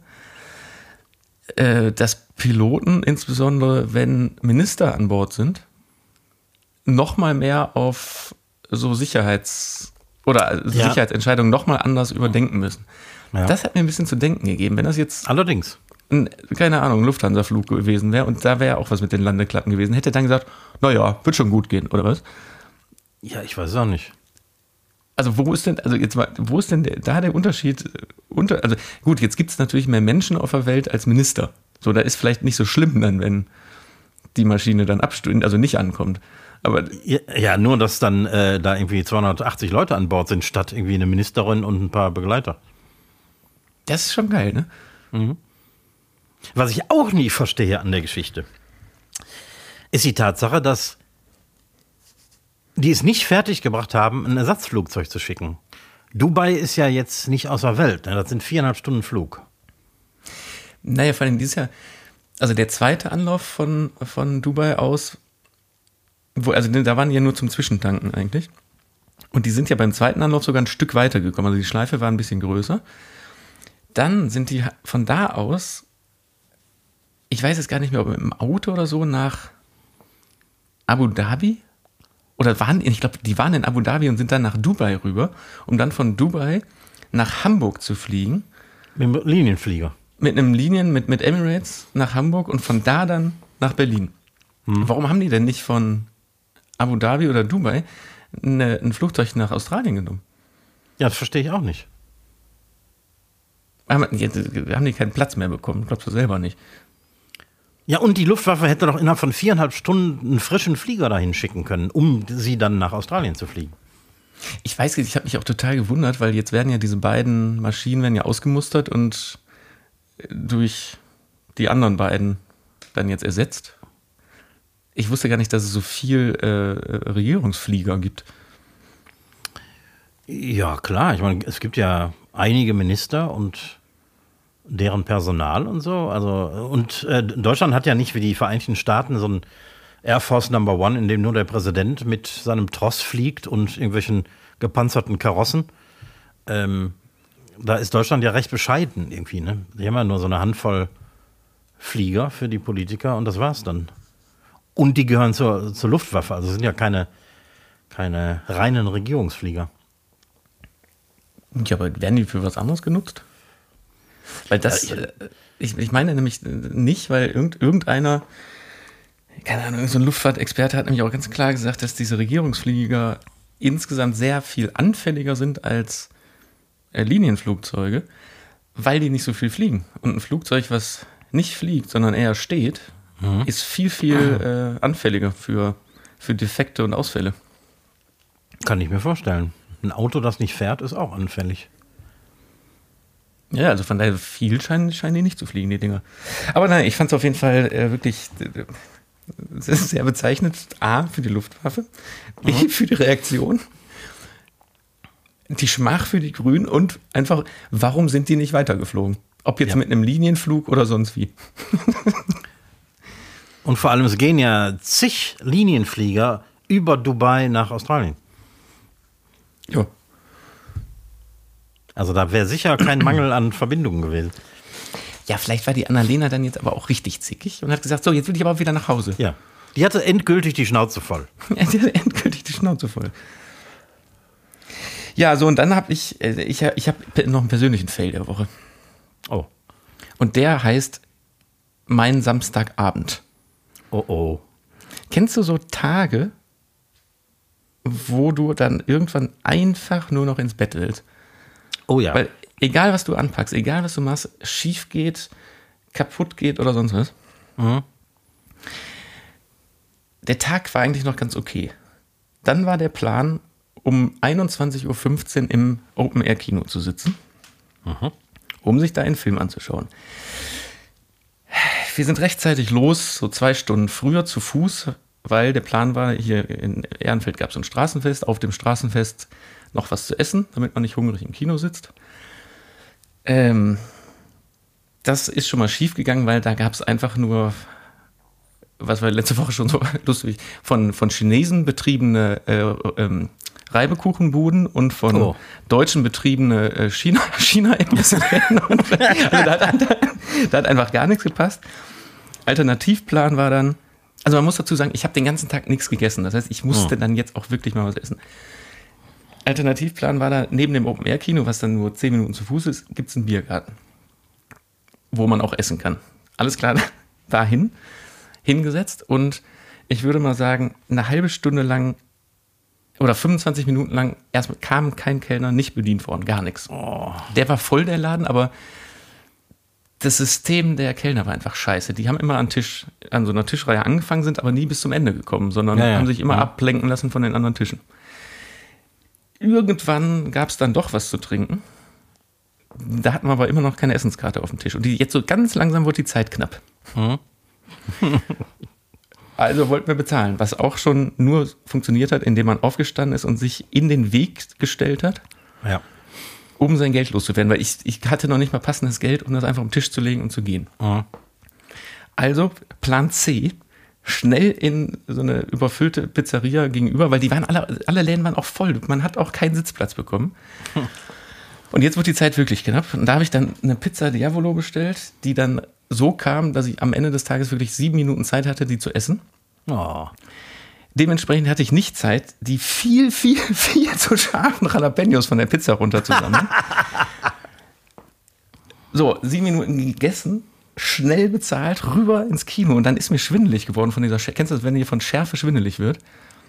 Äh, dass Piloten, insbesondere wenn Minister an Bord sind, noch mal mehr auf so Sicherheits- oder ja. Sicherheitsentscheidungen noch mal anders überdenken müssen. Ja. Das hat mir ein bisschen zu denken gegeben. Wenn das jetzt allerdings ein, keine Ahnung, Lufthansa-Flug gewesen wäre und da wäre auch was mit den Landeklappen gewesen, hätte dann gesagt, naja, wird schon gut gehen, oder was? Ja, ich weiß auch nicht. Also wo ist denn, also jetzt mal, wo ist denn der, da der Unterschied? Äh, unter, also gut, jetzt gibt es natürlich mehr Menschen auf der Welt als Minister. So, da ist vielleicht nicht so schlimm dann, wenn die Maschine dann abstürzt, also nicht ankommt. Aber ja, ja nur, dass dann äh, da irgendwie 280 Leute an Bord sind, statt irgendwie eine Ministerin und ein paar Begleiter. Das ist schon geil, ne? Mhm. Was ich auch nie verstehe an der Geschichte, ist die Tatsache, dass die es nicht fertiggebracht haben, ein Ersatzflugzeug zu schicken. Dubai ist ja jetzt nicht außer Welt. Ne? Das sind viereinhalb Stunden Flug. Naja, vor allem dieses Jahr, also der zweite Anlauf von, von Dubai aus, wo, also da waren die ja nur zum Zwischentanken eigentlich. Und die sind ja beim zweiten Anlauf sogar ein Stück weiter gekommen. Also die Schleife war ein bisschen größer. Dann sind die von da aus, ich weiß jetzt gar nicht mehr, ob im Auto oder so, nach Abu Dhabi oder waren, ich glaube, die waren in Abu Dhabi und sind dann nach Dubai rüber, um dann von Dubai nach Hamburg zu fliegen. Mit einem Linienflieger. Mit einem Linien, mit, mit Emirates nach Hamburg und von da dann nach Berlin. Hm. Warum haben die denn nicht von Abu Dhabi oder Dubai eine, ein Flugzeug nach Australien genommen? Ja, das verstehe ich auch nicht. Haben, haben die keinen Platz mehr bekommen? Glaubst du selber nicht? Ja, und die Luftwaffe hätte doch innerhalb von viereinhalb Stunden einen frischen Flieger dahin schicken können, um sie dann nach Australien zu fliegen. Ich weiß, ich habe mich auch total gewundert, weil jetzt werden ja diese beiden Maschinen werden ja ausgemustert und durch die anderen beiden dann jetzt ersetzt. Ich wusste gar nicht, dass es so viel äh, Regierungsflieger gibt. Ja, klar. Ich meine, es gibt ja einige Minister und deren Personal und so. Also, und äh, Deutschland hat ja nicht wie die Vereinigten Staaten so ein Air Force Number One, in dem nur der Präsident mit seinem Tross fliegt und irgendwelchen gepanzerten Karossen. Ähm, da ist Deutschland ja recht bescheiden irgendwie. Ne? Die haben ja nur so eine Handvoll Flieger für die Politiker und das war's dann. Und die gehören zur, zur Luftwaffe, also sind ja keine, keine reinen Regierungsflieger. Ja, aber werden die für was anderes genutzt? Weil das, ja, ich, ich, meine nämlich nicht, weil irgend, irgendeiner, keine Ahnung, so ein Luftfahrtexperte hat nämlich auch ganz klar gesagt, dass diese Regierungsflieger insgesamt sehr viel anfälliger sind als äh, Linienflugzeuge, weil die nicht so viel fliegen. Und ein Flugzeug, was nicht fliegt, sondern eher steht, mhm. ist viel, viel äh, anfälliger für, für Defekte und Ausfälle. Kann ich mir vorstellen. Ein Auto, das nicht fährt, ist auch anfällig. Ja, also von daher viel scheinen, scheinen die nicht zu fliegen, die Dinger. Aber nein, ich fand es auf jeden Fall äh, wirklich äh, sehr bezeichnend. A, für die Luftwaffe, B, mhm. für die Reaktion, die Schmach für die Grünen und einfach, warum sind die nicht weitergeflogen? Ob jetzt ja. mit einem Linienflug oder sonst wie. und vor allem, es gehen ja zig Linienflieger über Dubai nach Australien. Ja. Also da wäre sicher kein Mangel an Verbindungen gewesen. Ja, vielleicht war die Annalena dann jetzt aber auch richtig zickig und hat gesagt, so, jetzt will ich aber auch wieder nach Hause. Ja. Die hatte endgültig die Schnauze voll. Ja, die hatte endgültig die Schnauze voll. Ja, so und dann habe ich, äh, ich, ich habe noch einen persönlichen Fail der Woche. Oh. Und der heißt Mein Samstagabend. Oh oh. Kennst du so Tage, wo du dann irgendwann einfach nur noch ins Bett willst? Oh ja. Weil egal, was du anpackst, egal, was du machst, schief geht, kaputt geht oder sonst was. Mhm. Der Tag war eigentlich noch ganz okay. Dann war der Plan, um 21.15 Uhr im Open-Air-Kino zu sitzen, mhm. um sich da einen Film anzuschauen. Wir sind rechtzeitig los, so zwei Stunden früher zu Fuß, weil der Plan war, hier in Ehrenfeld gab es ein Straßenfest, auf dem Straßenfest noch was zu essen, damit man nicht hungrig im Kino sitzt. Ähm, das ist schon mal schief gegangen, weil da gab es einfach nur, was war letzte Woche schon so lustig, von, von Chinesen betriebene äh, ähm, Reibekuchenbuden und von oh. Deutschen betriebene äh, China, China-Emissionen. also da, da, da hat einfach gar nichts gepasst. Alternativplan war dann, also man muss dazu sagen, ich habe den ganzen Tag nichts gegessen. Das heißt, ich musste oh. dann jetzt auch wirklich mal was essen. Alternativplan war da, neben dem Open-Air-Kino, was dann nur 10 Minuten zu Fuß ist, gibt es einen Biergarten, wo man auch essen kann. Alles klar, dahin, hingesetzt und ich würde mal sagen, eine halbe Stunde lang oder 25 Minuten lang erstmal kam kein Kellner, nicht bedient worden, gar nichts. Oh. Der war voll, der Laden, aber das System der Kellner war einfach scheiße. Die haben immer an Tisch, an so einer Tischreihe angefangen, sind aber nie bis zum Ende gekommen, sondern ja, ja. haben sich immer ja. ablenken lassen von den anderen Tischen. Irgendwann gab es dann doch was zu trinken. Da hatten wir aber immer noch keine Essenskarte auf dem Tisch. Und die, jetzt so ganz langsam wurde die Zeit knapp. Hm. also wollten wir bezahlen, was auch schon nur funktioniert hat, indem man aufgestanden ist und sich in den Weg gestellt hat. Ja. Um sein Geld loszuwerden, weil ich, ich hatte noch nicht mal passendes Geld, um das einfach den Tisch zu legen und zu gehen. Mhm. Also Plan C, schnell in so eine überfüllte Pizzeria gegenüber, weil die waren alle, alle Läden waren auch voll. Man hat auch keinen Sitzplatz bekommen. Hm. Und jetzt wird die Zeit wirklich knapp. Und da habe ich dann eine Pizza Diavolo bestellt, die dann so kam, dass ich am Ende des Tages wirklich sieben Minuten Zeit hatte, die zu essen. Oh. Dementsprechend hatte ich nicht Zeit, die viel, viel, viel zu scharfen Jalapenos von der Pizza runterzusammeln. so, sieben Minuten gegessen schnell bezahlt, rüber ins Kino und dann ist mir schwindelig geworden von dieser Schärfe. Kennst du das, wenn dir von Schärfe schwindelig wird?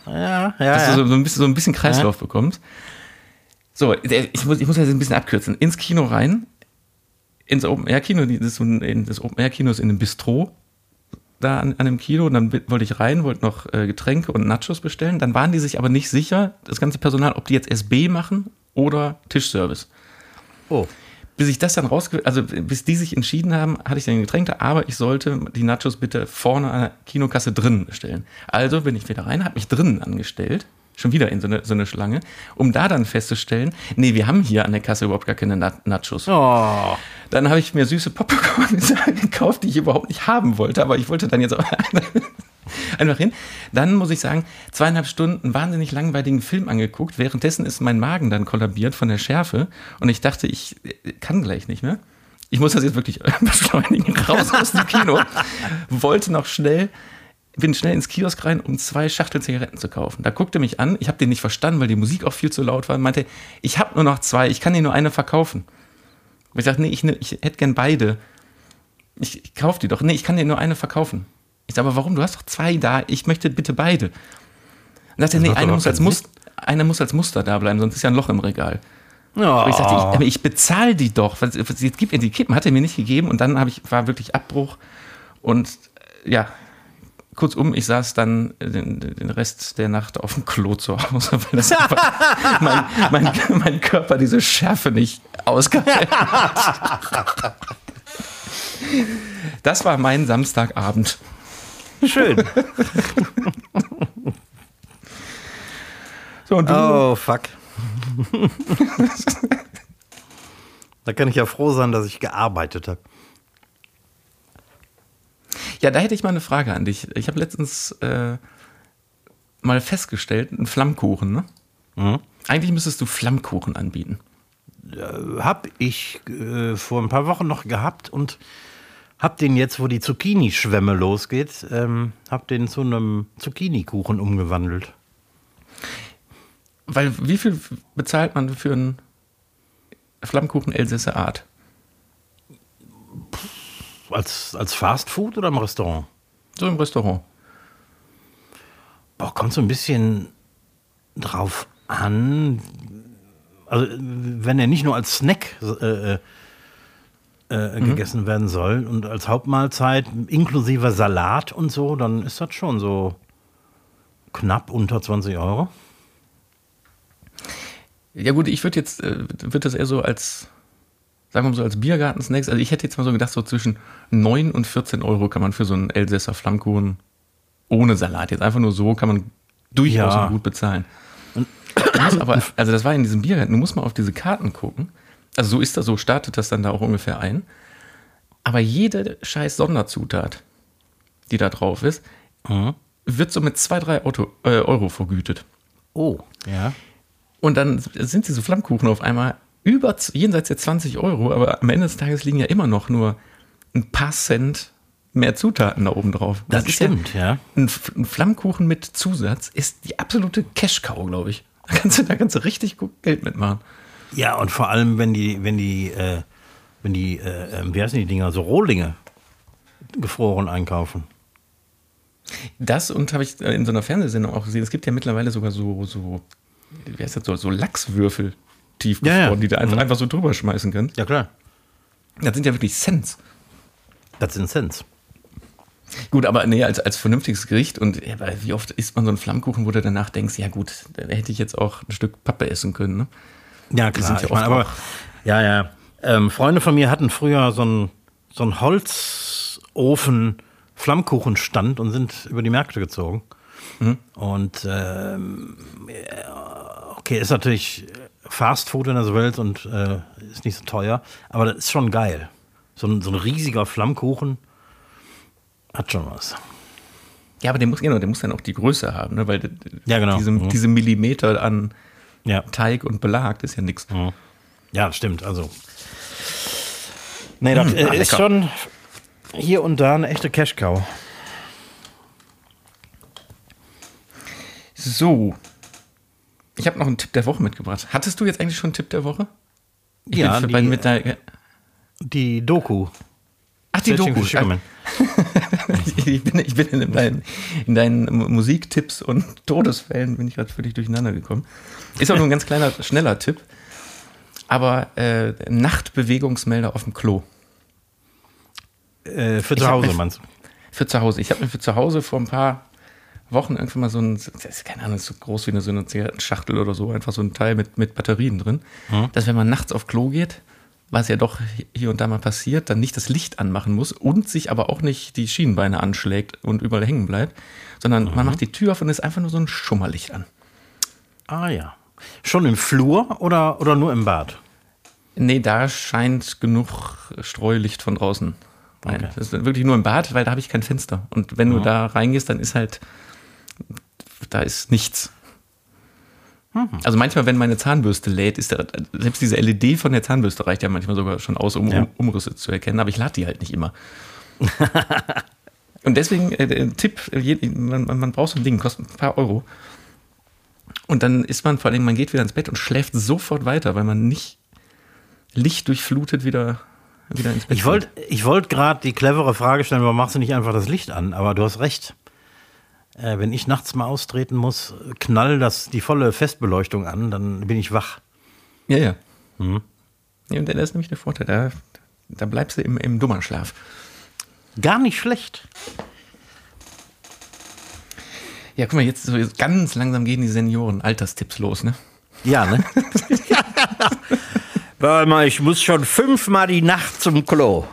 Ja, ja. Dass ja. du so, ein bisschen, so ein bisschen Kreislauf ja. bekommst. So, ich muss, ich muss das ein bisschen abkürzen. Ins Kino rein, ins Open-Air-Kino, das, das Open-Air-Kino ist in einem Bistro, da an, an dem Kino und dann wollte ich rein, wollte noch äh, Getränke und Nachos bestellen. Dann waren die sich aber nicht sicher, das ganze Personal, ob die jetzt SB machen oder Tischservice. Oh. Bis ich das dann rausge... Also bis die sich entschieden haben, hatte ich dann Getränke, aber ich sollte die Nachos bitte vorne an der Kinokasse drinnen bestellen. Also bin ich wieder rein, habe mich drinnen angestellt, schon wieder in so eine, so eine Schlange, um da dann festzustellen, nee, wir haben hier an der Kasse überhaupt gar keine Na Nachos. Oh. Dann habe ich mir süße Popcorn gekauft, die ich überhaupt nicht haben wollte, aber ich wollte dann jetzt auch einfach hin. Dann muss ich sagen, zweieinhalb Stunden wahnsinnig langweiligen Film angeguckt. Währenddessen ist mein Magen dann kollabiert von der Schärfe und ich dachte, ich äh, kann gleich nicht mehr. Ich muss das jetzt wirklich beschleunigen, raus aus dem Kino. Wollte noch schnell, bin schnell ins Kiosk rein, um zwei Schachteln Zigaretten zu kaufen. Da guckte mich an, ich habe den nicht verstanden, weil die Musik auch viel zu laut war, und meinte, ich habe nur noch zwei, ich kann dir nur eine verkaufen. Und ich dachte, nee, ich, ne- ich hätte gern beide. Ich, ich kauf die doch. Nee, ich kann dir nur eine verkaufen. Ich sage, aber warum? Du hast doch zwei da. Ich möchte bitte beide. Und sagte, nee, eine muss, als Muster, eine muss als Muster da bleiben, sonst ist ja ein Loch im Regal. Oh. Ich sagte, ich, aber ich bezahle die doch. Jetzt gib mir die Kippen. Hat er mir nicht gegeben. Und dann ich, war wirklich Abbruch. Und äh, ja, kurzum, ich saß dann den, den Rest der Nacht auf dem Klo zu Hause, weil das einfach mein, mein, mein Körper diese Schärfe nicht ausgehalten hat. Das war mein Samstagabend. Schön. So, und du? Oh, fuck. da kann ich ja froh sein, dass ich gearbeitet habe. Ja, da hätte ich mal eine Frage an dich. Ich habe letztens äh, mal festgestellt, ein Flammkuchen, ne? Mhm. Eigentlich müsstest du Flammkuchen anbieten. Hab ich äh, vor ein paar Wochen noch gehabt und hab den jetzt, wo die Zucchini-Schwemme losgeht, ähm, hab den zu einem Zucchini-Kuchen umgewandelt. Weil wie viel bezahlt man für einen Flammkuchen Elsässer Art? Als, als Fast Food oder im Restaurant? So im Restaurant. Boah, kommt so ein bisschen drauf an. Also, wenn er nicht nur als Snack äh, äh, äh, gegessen werden soll und als Hauptmahlzeit inklusive Salat und so, dann ist das schon so knapp unter 20 Euro. Ja gut, ich würde jetzt, äh, würde das eher so als, sagen wir mal so als Biergarten-Snacks, also ich hätte jetzt mal so gedacht, so zwischen 9 und 14 Euro kann man für so einen Elsässer Flammkuchen ohne Salat, jetzt einfach nur so, kann man durchaus Ja. gut bezahlen. Aber, also das war in diesem Biergarten, du musst mal auf diese Karten gucken. Also so ist das, so startet das dann da auch ungefähr ein. Aber jede scheiß Sonderzutat, die da drauf ist, wird so mit 2, 3 Auto, äh, Euro vergütet. Oh, ja. Und dann sind diese Flammkuchen auf einmal über jenseits der 20 Euro, aber am Ende des Tages liegen ja immer noch nur ein paar Cent mehr Zutaten da oben drauf. Das, ist stimmt, ja. Ja, ein, ein Flammkuchen mit Zusatz ist die absolute Cash-Cow, glaube ich. Da kannst, du, da kannst du richtig gut Geld mitmachen. Ja, und vor allem, wenn die, wenn die, äh, wenn die, äh, äh, wie heißen die Dinger, so Rohlinge gefroren einkaufen. Das und habe ich äh, in so einer Fernsehsendung auch gesehen. Es gibt ja mittlerweile sogar so, so wie heißt das, so, so Lachswürfel tiefgefroren, Ja, ja. die du einfach, Mhm. einfach so drüber schmeißen kannst. Ja, klar. Das sind ja wirklich Cents. Das sind Cents. Gut, aber nee, als, als vernünftiges Gericht und ja, wie oft isst man so einen Flammkuchen, wo du danach denkst, ja gut, da hätte ich jetzt auch ein Stück Pappe essen können. Ne? Ja, klar. sind ja ich mein, aber, ja, ja. Ähm, Freunde von mir hatten früher so einen so einen Holzofen Flammkuchenstand und sind über die Märkte gezogen. Und ähm, okay, ist natürlich Fast Food, du so willst, und äh, ist nicht so teuer, aber das ist schon geil. So ein, so ein riesiger Flammkuchen hat schon was. Ja, aber der muss, genau, der muss dann auch die Größe haben, ne? weil Ja, genau. diese, Mhm. diese Millimeter an Ja. Teig und Belag ist ja nichts. Ja, das stimmt. Also. Nee, das Mm, äh, ist schon hier und da eine echte Cash-Cow. So. Ich habe noch einen Tipp der Woche mitgebracht. Hattest du jetzt eigentlich schon einen Tipp der Woche? Ich Ja, die- bei, mit der, Die Doku. Ach, die Searching Doku. ich bin, ich bin in deinen, in deinen Musiktipps und Todesfällen bin ich gerade völlig durcheinander gekommen. Ist auch nur ein ganz kleiner, schneller Tipp. Aber äh, Nachtbewegungsmelder auf dem Klo. Äh, für zu Hause, meinst du? Für zu Hause. Ich habe mir für zu Hause vor ein paar Wochen irgendwann mal so ein, das ist keine Ahnung, so groß wie eine, so eine Zigarettenschachtel oder so, einfach so ein Teil mit, mit Batterien drin, mhm. dass wenn man nachts auf Klo geht, was ja doch hier und da mal passiert, dann nicht das Licht anmachen muss und sich aber auch nicht die Schienenbeine anschlägt und überall hängen bleibt, sondern mhm. man macht die Tür auf und ist einfach nur so ein Schummerlicht an. Ah ja. Schon im Flur oder, oder nur im Bad? Nee, da scheint genug Streulicht von draußen. Nein, okay. das ist wirklich nur im Bad, weil da habe ich kein Fenster. Und wenn mhm. du da reingehst, dann ist halt, da ist nichts. Mhm. Also manchmal, wenn meine Zahnbürste lädt, ist da, selbst diese LED von der Zahnbürste reicht ja manchmal sogar schon aus, um ja. Umrisse zu erkennen, aber ich lade die halt nicht immer. Und deswegen, äh, Tipp, je, man, man, braucht so ein Ding, kostet ein paar Euro. Und dann ist man vor allem, man geht wieder ins Bett und schläft sofort weiter, weil man nicht lichtdurchflutet wieder, wieder ins Bett Ich wollte wollt gerade die clevere Frage stellen, warum machst du nicht einfach das Licht an? Aber du hast recht. Äh, wenn ich nachts mal austreten muss, knall das die volle Festbeleuchtung an, dann bin ich wach. Ja, ja. Mhm. ja und das ist nämlich der Vorteil. Da, da bleibst du im, im Dummerschlaf. Gar nicht schlecht. Ja, guck mal, jetzt so ganz langsam gehen die Senioren Alterstipps los, ne? Ja, ne? Warte mal, ich muss schon fünfmal die Nacht zum Klo.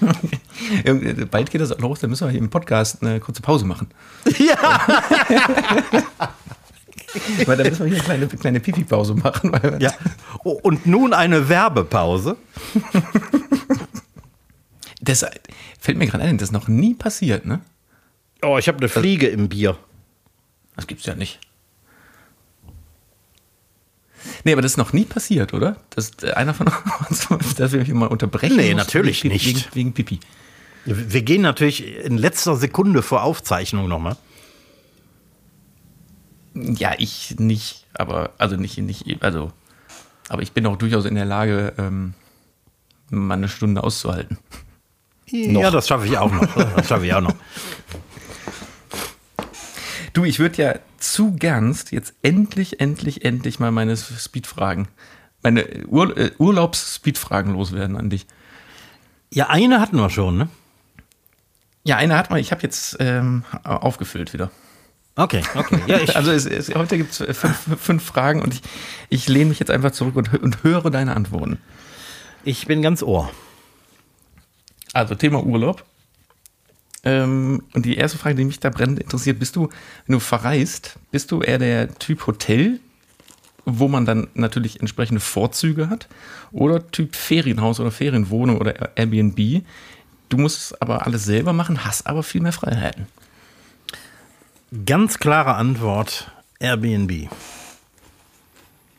Bald geht das auch los, dann müssen wir hier im Podcast eine kurze Pause machen. Ja! weil dann müssen wir hier eine kleine, kleine Pipi-Pause machen. ja. Oh, und nun eine Werbepause. Das fällt mir gerade ein, das ist noch nie passiert, ne? Oh, ich habe eine Fliege im Bier. Das gibt's ja nicht. Nee, aber das ist noch nie passiert, oder? Dass einer von uns, dass wir hier mal unterbrechen. Nee, natürlich wegen, nicht. Wegen, wegen, Pipi. Wir gehen natürlich in letzter Sekunde vor Aufzeichnung nochmal. Ja, ich nicht, aber, also nicht, nicht, also, aber ich bin auch durchaus in der Lage, ähm, mal eine Stunde auszuhalten. Ja, noch. das schaffe ich auch noch. Das schaffe ich auch noch. Du, ich würde ja zu gernst jetzt endlich, endlich, endlich mal meine Speedfragen, meine Ur äh, Urlaubs-Speedfragen loswerden an dich. Ja, eine hatten wir schon, ne? Ja, eine hat man. Ich habe jetzt ähm, aufgefüllt wieder. Okay, okay. Ja, also es, es, heute gibt es fünf, fünf, Fragen und ich, ich lehne mich jetzt einfach zurück und, und höre deine Antworten. Ich bin ganz ohr. Also Thema Urlaub. Ähm, und die erste Frage, die mich da brennend interessiert, bist du, wenn du verreist, bist du eher der Typ Hotel, wo man dann natürlich entsprechende Vorzüge hat, oder Typ Ferienhaus oder Ferienwohnung oder Airbnb? Du musst es aber alles selber machen, hast aber viel mehr Freiheiten. Ganz klare Antwort: Airbnb.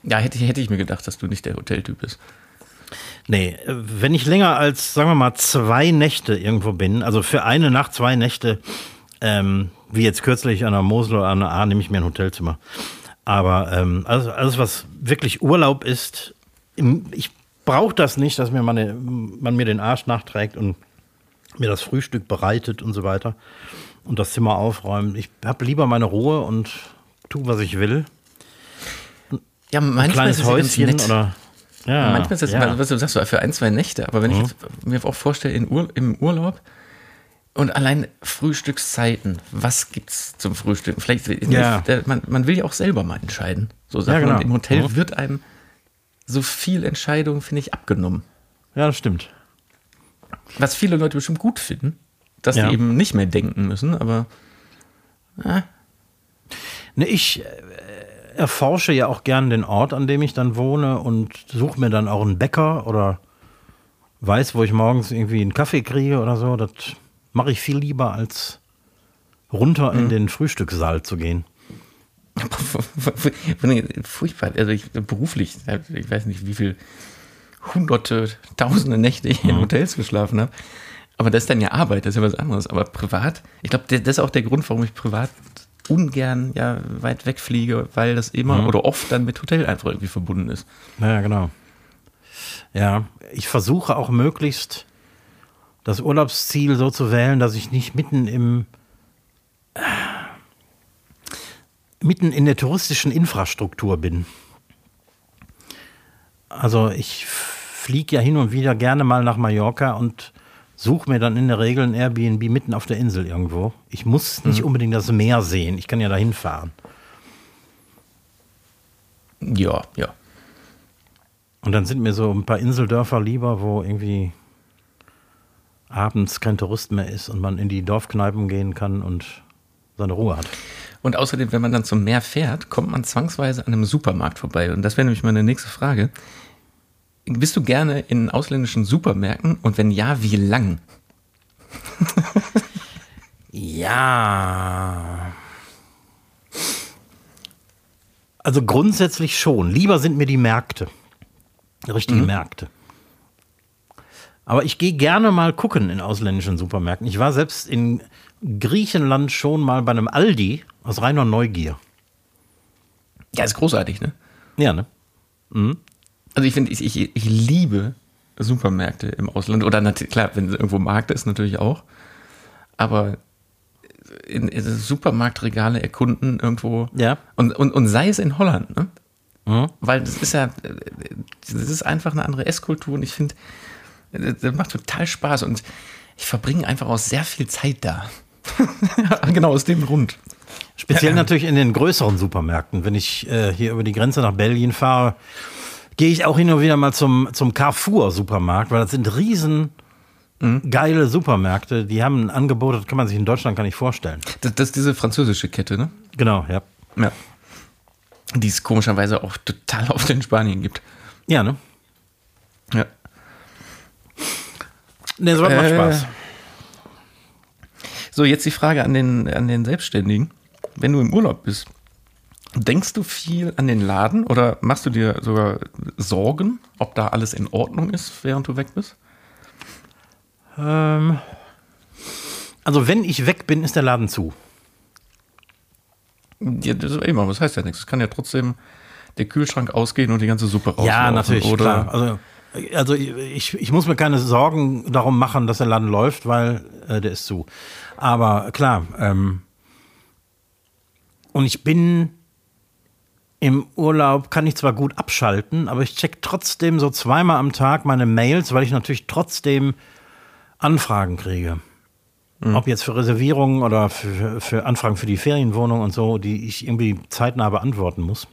Ja, hätte, hätte ich mir gedacht, dass du nicht der Hoteltyp bist. Nee, wenn ich länger als, sagen wir mal, zwei Nächte irgendwo bin, also für eine Nacht, zwei Nächte, ähm, wie jetzt kürzlich an der Mosel oder an der A, nehme ich mir ein Hotelzimmer. Aber ähm, alles, alles, was wirklich Urlaub ist, ich brauche das nicht, dass mir meine, man mir den Arsch nachträgt und mir das Frühstück bereitet und so weiter und das Zimmer aufräumt. Ich habe lieber meine Ruhe und tue, was ich will. Ja, manchmal ein kleines Häuschen oder ja, Manchmal ist das, ja. was du sagst, für ein, zwei Nächte, aber wenn mhm. ich mir auch vorstelle, Ur, im Urlaub und allein Frühstückszeiten, was gibt's zum Frühstück? Vielleicht, ja. nicht, man, man will ja auch selber mal entscheiden. So sagt ja, genau. man, im Hotel mhm. wird einem so viel Entscheidung, finde ich, abgenommen. Ja, das stimmt. Was viele Leute bestimmt gut finden, dass die eben nicht mehr denken müssen, aber. Äh. Ne, ich, erforsche ja auch gern den Ort, an dem ich dann wohne und suche mir dann auch einen Bäcker oder weiß, wo ich morgens irgendwie einen Kaffee kriege oder so. Das mache ich viel lieber, als runter in mhm. den Frühstückssaal zu gehen. Furchtbar. Also ich beruflich, ich weiß nicht, wie viel hunderte, tausende Nächte ich in mhm. Hotels geschlafen habe. Aber das ist dann ja Arbeit, das ist ja was anderes. Aber privat, ich glaube, das ist auch der Grund, warum ich privat ungern ja weit wegfliege, weil das immer mhm. oder oft dann mit Hotel einfach irgendwie verbunden ist. Ja, genau. Ja, ich versuche auch möglichst das Urlaubsziel so zu wählen, dass ich nicht mitten im äh, mitten in der touristischen Infrastruktur bin. Also ich fliege ja hin und wieder gerne mal nach Mallorca und suche mir dann in der Regel ein Airbnb mitten auf der Insel irgendwo. Ich muss nicht unbedingt das Meer sehen. Ich kann ja dahin fahren. Ja, ja. Und dann sind mir so ein paar Inseldörfer lieber, wo irgendwie abends kein Tourist mehr ist und man in die Dorfkneipen gehen kann und seine Ruhe hat. Und außerdem, wenn man dann zum Meer fährt, kommt man zwangsweise an einem Supermarkt vorbei. Und das wäre nämlich meine nächste Frage. Bist du gerne in ausländischen Supermärkten und wenn ja, wie lang? Ja. Also grundsätzlich schon. Lieber sind mir die Märkte. Richtige Märkte. Aber ich gehe gerne mal gucken in ausländischen Supermärkten. Ich war selbst in Griechenland schon mal bei einem Aldi aus reiner Neugier. Ja, ist großartig, ne? Ja, ne? Also ich finde, ich, ich, ich liebe Supermärkte im Ausland. Oder natürlich, klar, wenn irgendwo Markt ist, natürlich auch. Aber in, in Supermarktregale erkunden irgendwo. Ja. Und, und, und sei es in Holland, ne? Mhm. Weil das ist ja, das ist einfach eine andere Esskultur und ich finde, das macht total Spaß und ich verbringe einfach auch sehr viel Zeit da. genau aus dem Grund. Speziell natürlich in den größeren Supermärkten. Wenn ich äh, hier über die Grenze nach Belgien fahre, gehe ich auch hin und wieder mal zum, zum Carrefour-Supermarkt, weil das sind riesen geile Supermärkte. Die haben ein Angebot, das kann man sich in Deutschland gar nicht vorstellen. Das, das ist diese französische Kette, ne? Genau, ja. Ja. Die es komischerweise auch total oft in Spanien gibt. Ja, ne? Ja. Ne, macht Äh. Spaß. So, jetzt die Frage an den, an den Selbstständigen. Wenn du im Urlaub bist, denkst du viel an den Laden oder machst du dir sogar Sorgen, ob da alles in Ordnung ist, während du weg bist? Ähm, also wenn ich weg bin, ist der Laden zu. Ja, das ist immer, das heißt ja nichts. Es kann ja trotzdem der Kühlschrank ausgehen und die ganze Suppe rauslaufen. Ja, natürlich, Oder, klar. Also, also ich, ich muss mir keine Sorgen darum machen, dass der Laden läuft, weil äh, der ist zu. Aber klar, ähm, und ich bin im Urlaub, kann ich zwar gut abschalten, aber ich check trotzdem so zweimal am Tag meine Mails, weil ich natürlich trotzdem Anfragen kriege. Ob jetzt für Reservierungen oder für, für Anfragen für die Ferienwohnung und so, die ich irgendwie zeitnah beantworten muss.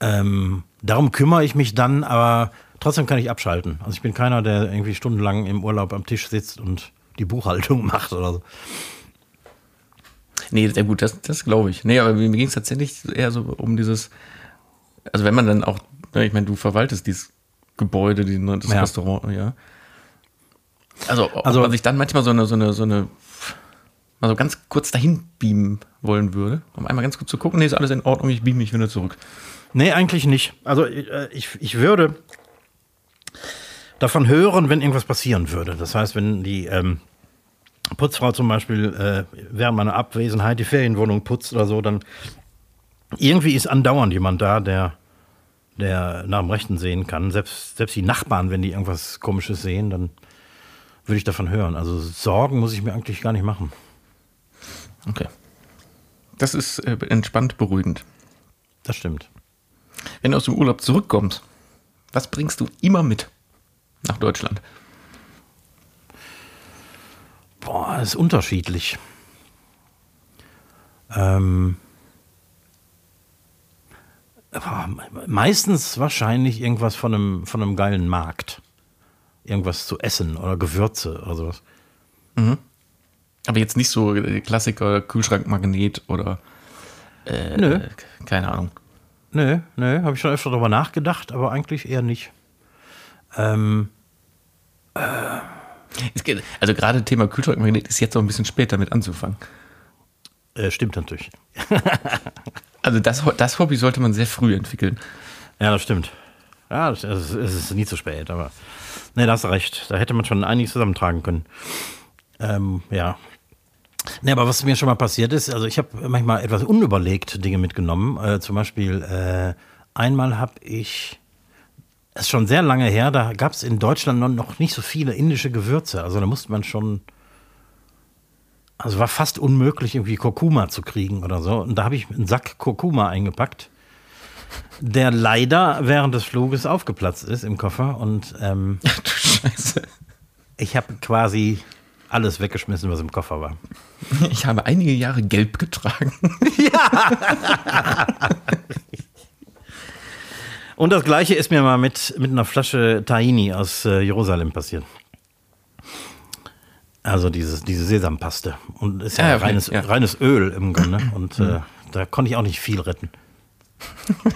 Ähm, darum kümmere ich mich dann, aber trotzdem kann ich abschalten. Also ich bin keiner, der irgendwie stundenlang im Urlaub am Tisch sitzt und die Buchhaltung macht oder so. Nee, sehr gut, das, das glaube ich. Nee, aber mir ging es tatsächlich eher so um dieses, also wenn man dann auch, ne, ich meine, du verwaltest dieses Gebäude, ne, das Ja. Restaurant, ja. Also, Also- man sich dann manchmal so eine, so eine, so eine, mal so ganz kurz dahin beamen wollen würde, um einmal ganz kurz zu gucken, nee, ist alles in Ordnung, ich beam mich wieder zurück. Nee, eigentlich nicht. Also äh, ich, ich würde davon hören, wenn irgendwas passieren würde. Das heißt, wenn die ähm, Putzfrau zum Beispiel äh, während meiner Abwesenheit die Ferienwohnung putzt oder so, dann irgendwie ist andauernd jemand da, der, der nach dem Rechten sehen kann. Selbst, selbst die Nachbarn, wenn die irgendwas Komisches sehen, dann würde ich davon hören. Also Sorgen muss ich mir eigentlich gar nicht machen. Okay. Das ist äh, entspannt beruhigend. Das stimmt. Wenn du aus dem Urlaub zurückkommst, was bringst du immer mit nach Deutschland? Boah, ist unterschiedlich. Ähm, meistens wahrscheinlich irgendwas von einem, von einem geilen Markt. Irgendwas zu essen oder Gewürze oder sowas. Aber jetzt nicht so äh, Klassiker, Kühlschrankmagnet oder äh, Nö. keine Ahnung. Nö, nö, habe ich schon öfter darüber nachgedacht, aber eigentlich eher nicht. Ähm, Es geht, also gerade Thema Kühlschrankmagnet ist jetzt auch ein bisschen spät damit anzufangen. äh, stimmt natürlich. Also das, das Hobby sollte man sehr früh entwickeln. Ja, das stimmt. Ja, es ist- ist nie zu spät, aber nee, da hast du recht. Da hätte man schon einiges zusammentragen können. Ähm, ja. Nee, aber was mir schon mal passiert ist, also ich habe manchmal etwas unüberlegt Dinge mitgenommen. Äh, zum Beispiel, äh, einmal habe ich, das ist schon sehr lange her, da gab es in Deutschland noch- nicht so viele indische Gewürze. Also da musste man schon, also war fast unmöglich, irgendwie Kurkuma zu kriegen oder so. Und da habe ich einen Sack Kurkuma eingepackt der leider während des Fluges aufgeplatzt ist im Koffer und ähm, Ach du Scheiße. Ich habe quasi alles weggeschmissen, was im Koffer war. Ich habe einige Jahre gelb getragen. Und das gleiche ist mir mal mit, mit einer Flasche Tahini aus äh, Jerusalem passiert. Also dieses, diese Sesampaste. Und ist ja, Ah, okay, reines, ja. reines Öl im Grunde. Und äh, da konnte ich auch nicht viel retten.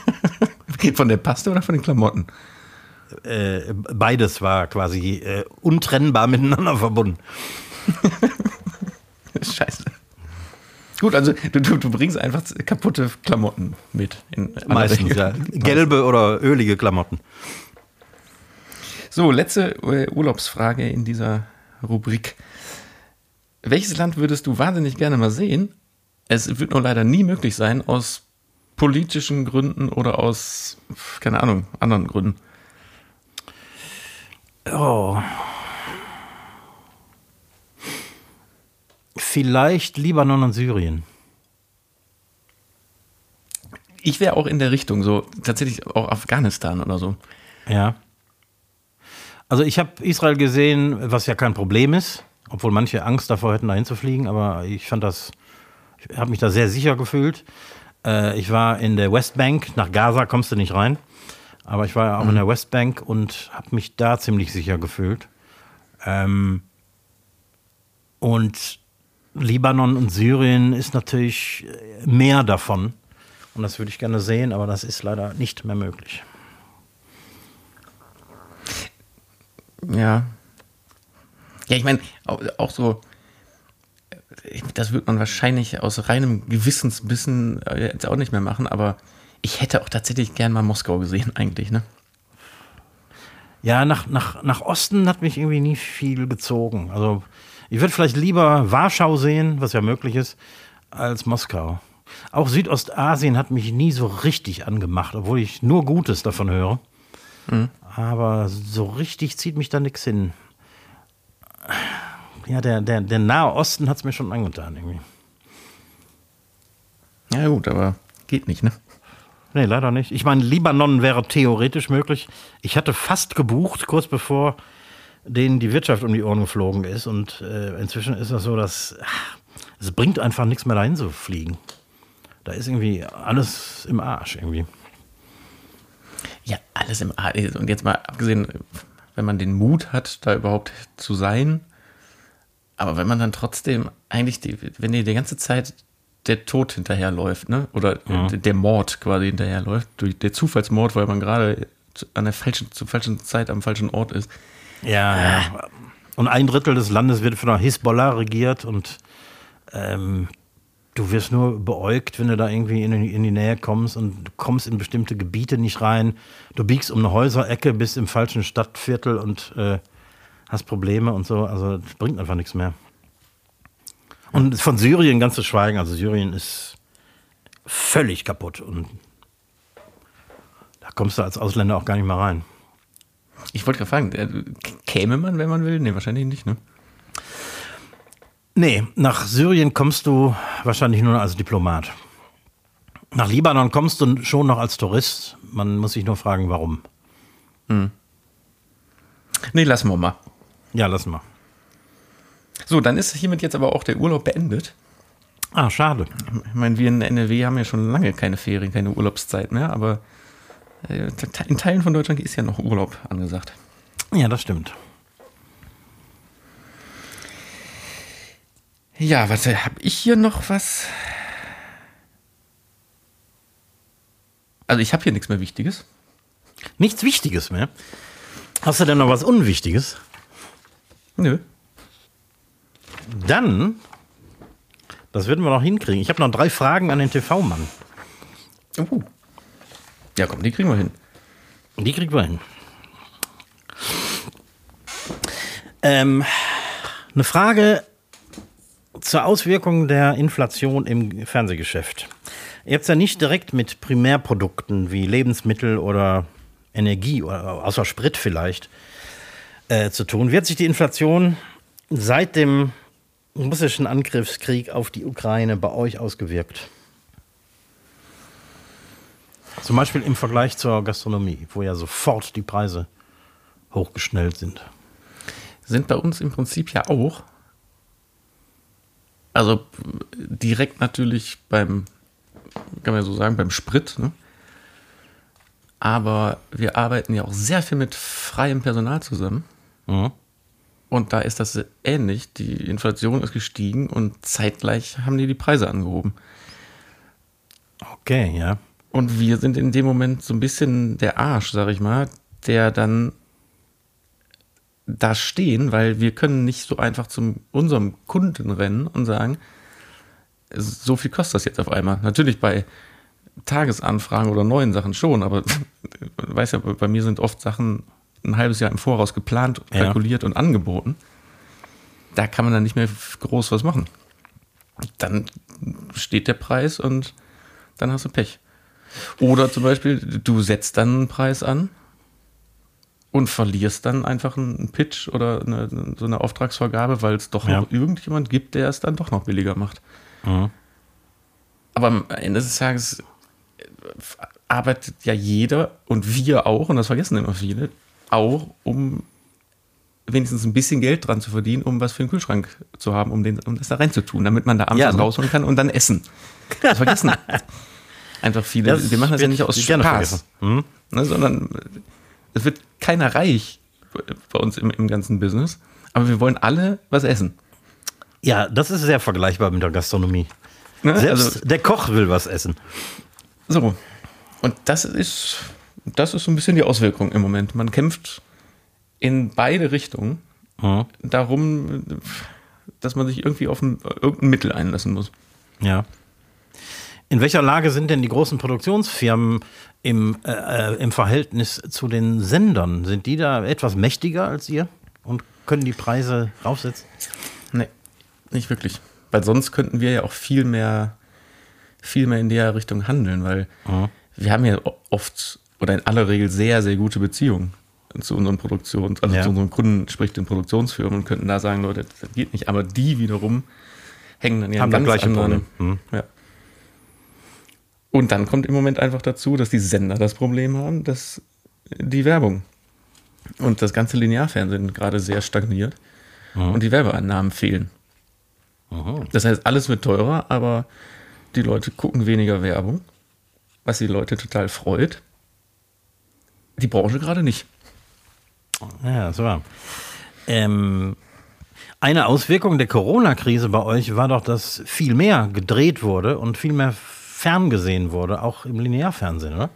Von der Paste oder von den Klamotten? Äh, beides war quasi äh, untrennbar miteinander verbunden. Scheiße. Gut, also du, du, bringst einfach kaputte Klamotten mit. Meistens, ja. Gelbe oder ölige Klamotten. So, letzte äh, Urlaubsfrage in dieser Rubrik. Welches Land würdest du wahnsinnig gerne mal sehen? Es wird nur leider nie möglich sein, aus politischen Gründen oder aus, keine Ahnung, anderen Gründen. Oh. Vielleicht Libanon und Syrien. Ich wäre auch in der Richtung, so tatsächlich auch Afghanistan oder so. Ja. Also ich habe Israel gesehen, was ja kein Problem ist, obwohl manche Angst davor hätten, dahin zu fliegen, aber ich fand das, ich habe mich da sehr sicher gefühlt. Äh, ich war in der Westbank, nach Gaza kommst du nicht rein, aber ich war ja auch in der Westbank und habe mich da ziemlich sicher gefühlt. Ähm, und Libanon und Syrien ist natürlich äh, mehr davon. Und das würde ich gerne sehen, aber das ist leider nicht mehr möglich. Ja. Ja, ich meine, auch, so, äh, das wird man wahrscheinlich aus reinem Gewissensbissen äh, jetzt auch nicht mehr machen, aber ich hätte auch tatsächlich gern mal Moskau gesehen, eigentlich, ne? Ja, nach, nach, nach Osten hat mich irgendwie nie viel gezogen. Also ich würde vielleicht lieber Warschau sehen, was ja möglich ist, als Moskau. Auch Südostasien hat mich nie so richtig angemacht, obwohl ich nur Gutes davon höre. Aber so richtig zieht mich da nichts hin. Ja, der, der, der Nahe Osten hat es mir schon angetan irgendwie. Ja, gut, aber geht nicht, ne? Nee, leider nicht. Ich meine, Libanon wäre theoretisch möglich. Ich hatte fast gebucht, kurz bevor denen die Wirtschaft um die Ohren geflogen ist. Und äh, inzwischen ist das so, dass ach, es bringt einfach nichts mehr dahin zu fliegen. Da ist irgendwie alles im Arsch irgendwie. Ja, alles im A. Und jetzt mal abgesehen, wenn man den Mut hat, da überhaupt zu sein, aber wenn man dann trotzdem eigentlich, die, wenn dir die ganze Zeit der Tod hinterherläuft, ne? Oder der Mord quasi hinterherläuft, durch der Zufallsmord, weil man gerade an der falschen, zur falschen Zeit am falschen Ort ist. Ja, ja. Und ein Drittel des Landes wird von der Hisbollah regiert und ähm, du wirst nur beäugt, wenn du da irgendwie in, die- in die Nähe kommst und du kommst in bestimmte Gebiete nicht rein. Du biegst um eine Häuserecke, bist im falschen Stadtviertel und äh, hast Probleme und so. Also das bringt einfach nichts mehr. Und von Syrien ganz zu schweigen. Also Syrien ist völlig kaputt und da kommst du als Ausländer auch gar nicht mehr rein. Ich wollte gerade fragen, äh, käme man, wenn man will? Nee, wahrscheinlich nicht, ne? Nee, nach Syrien kommst du wahrscheinlich nur als Diplomat. Nach Libanon kommst du schon noch als Tourist. Man muss sich nur fragen, warum. Nee, lassen wir mal. Ja, lass mal. So, dann ist hiermit jetzt aber auch der Urlaub beendet. Ah, schade. Ich meine, wir in NRW haben ja schon lange keine Ferien, keine Urlaubszeit mehr, aber äh, in Teilen von Deutschland ist ja noch Urlaub angesagt. Ja, das stimmt. Ja, was habe ich hier noch was? Also ich habe hier nichts mehr Wichtiges. Nichts Wichtiges mehr. Hast du denn noch was Unwichtiges? Nö. Dann, das werden wir noch hinkriegen. Ich habe noch drei Fragen an den TV-Mann. Uh. Ja, komm, die kriegen wir hin. Die kriegen wir hin. Ähm, eine Frage zur Auswirkung der Inflation im Fernsehgeschäft. Ihr habt ja nicht direkt mit Primärprodukten wie Lebensmittel oder Energie, oder außer Sprit vielleicht, äh, zu tun. Wie hat sich die Inflation seit dem russischen Angriffskrieg auf die Ukraine bei euch ausgewirkt? Zum Beispiel im Vergleich zur Gastronomie, wo ja sofort die Preise hochgeschnellt sind. sind bei uns im Prinzip ja auch. Also direkt natürlich beim, kann man ja so sagen, beim Sprit. Ne? Aber wir arbeiten ja auch sehr viel mit freiem Personal zusammen. Mhm. Und da ist das ähnlich. Die Inflation ist gestiegen und zeitgleich haben die die Preise angehoben. Okay, ja. Und wir sind in dem Moment so ein bisschen der Arsch, sag ich mal, der dann da stehen, weil wir können nicht so einfach zu unserem Kunden rennen und sagen, so viel kostet das jetzt auf einmal. Natürlich bei Tagesanfragen oder neuen Sachen schon, aber weiß ja, bei mir sind oft Sachen ein halbes Jahr im Voraus geplant, Ja. kalkuliert und angeboten. Da kann man dann nicht mehr groß was machen. Dann steht der Preis und dann hast du Pech. Oder zum Beispiel, du setzt dann einen Preis an und verlierst dann einfach einen Pitch oder eine, so eine Auftragsvergabe, weil es doch Ja. noch irgendjemand gibt, der es dann doch noch billiger macht. Mhm. Aber am Ende des Tages äh, arbeitet ja jeder und wir auch, und das vergessen immer viele, auch, um wenigstens ein bisschen Geld dran zu verdienen, um was für einen Kühlschrank zu haben, um, den, um das da reinzutun, damit man da abends Ja, rausholen kann und dann essen. Das vergessen einfach viele. Das wir machen das ja nicht aus Spaß. Mhm. ne, sondern es wird keiner reich bei uns im, im ganzen Business, aber wir wollen alle was essen. Ja, das ist sehr vergleichbar mit der Gastronomie. Ne? Selbst Also- der Koch will was essen. So. Und das ist, das ist so ein bisschen die Auswirkung im Moment. Man kämpft in beide Richtungen Mhm. darum, dass man sich irgendwie auf ein, irgendein Mittel einlassen muss. Ja. In welcher Lage sind denn die großen Produktionsfirmen im, äh, äh, im Verhältnis zu den Sendern? Sind die da etwas mächtiger als ihr und können die Preise raufsetzen? Nee, nicht wirklich. Weil sonst könnten wir ja auch viel mehr, viel mehr in der Richtung handeln, weil wir haben ja oft oder in aller Regel sehr, sehr gute Beziehungen zu unseren Produktions-, also Ja. zu unseren Kunden, sprich den Produktionsfirmen und könnten da sagen, Leute, das geht nicht. Aber die wiederum hängen dann ja Haben ganz anderen. Problem. Hm. Ja. Und dann kommt im Moment einfach dazu, dass die Sender das Problem haben, dass die Werbung und das ganze Linearfernsehen gerade sehr stagniert und die Werbeeinnahmen fehlen. Das heißt, alles wird teurer, aber die Leute gucken weniger Werbung, was die Leute total freut. Die Branche gerade nicht. Ja, das war. Ähm, eine Auswirkung der Corona-Krise bei euch war doch, dass viel mehr gedreht wurde und viel mehr ferngesehen wurde, auch im Linearfernsehen, oder?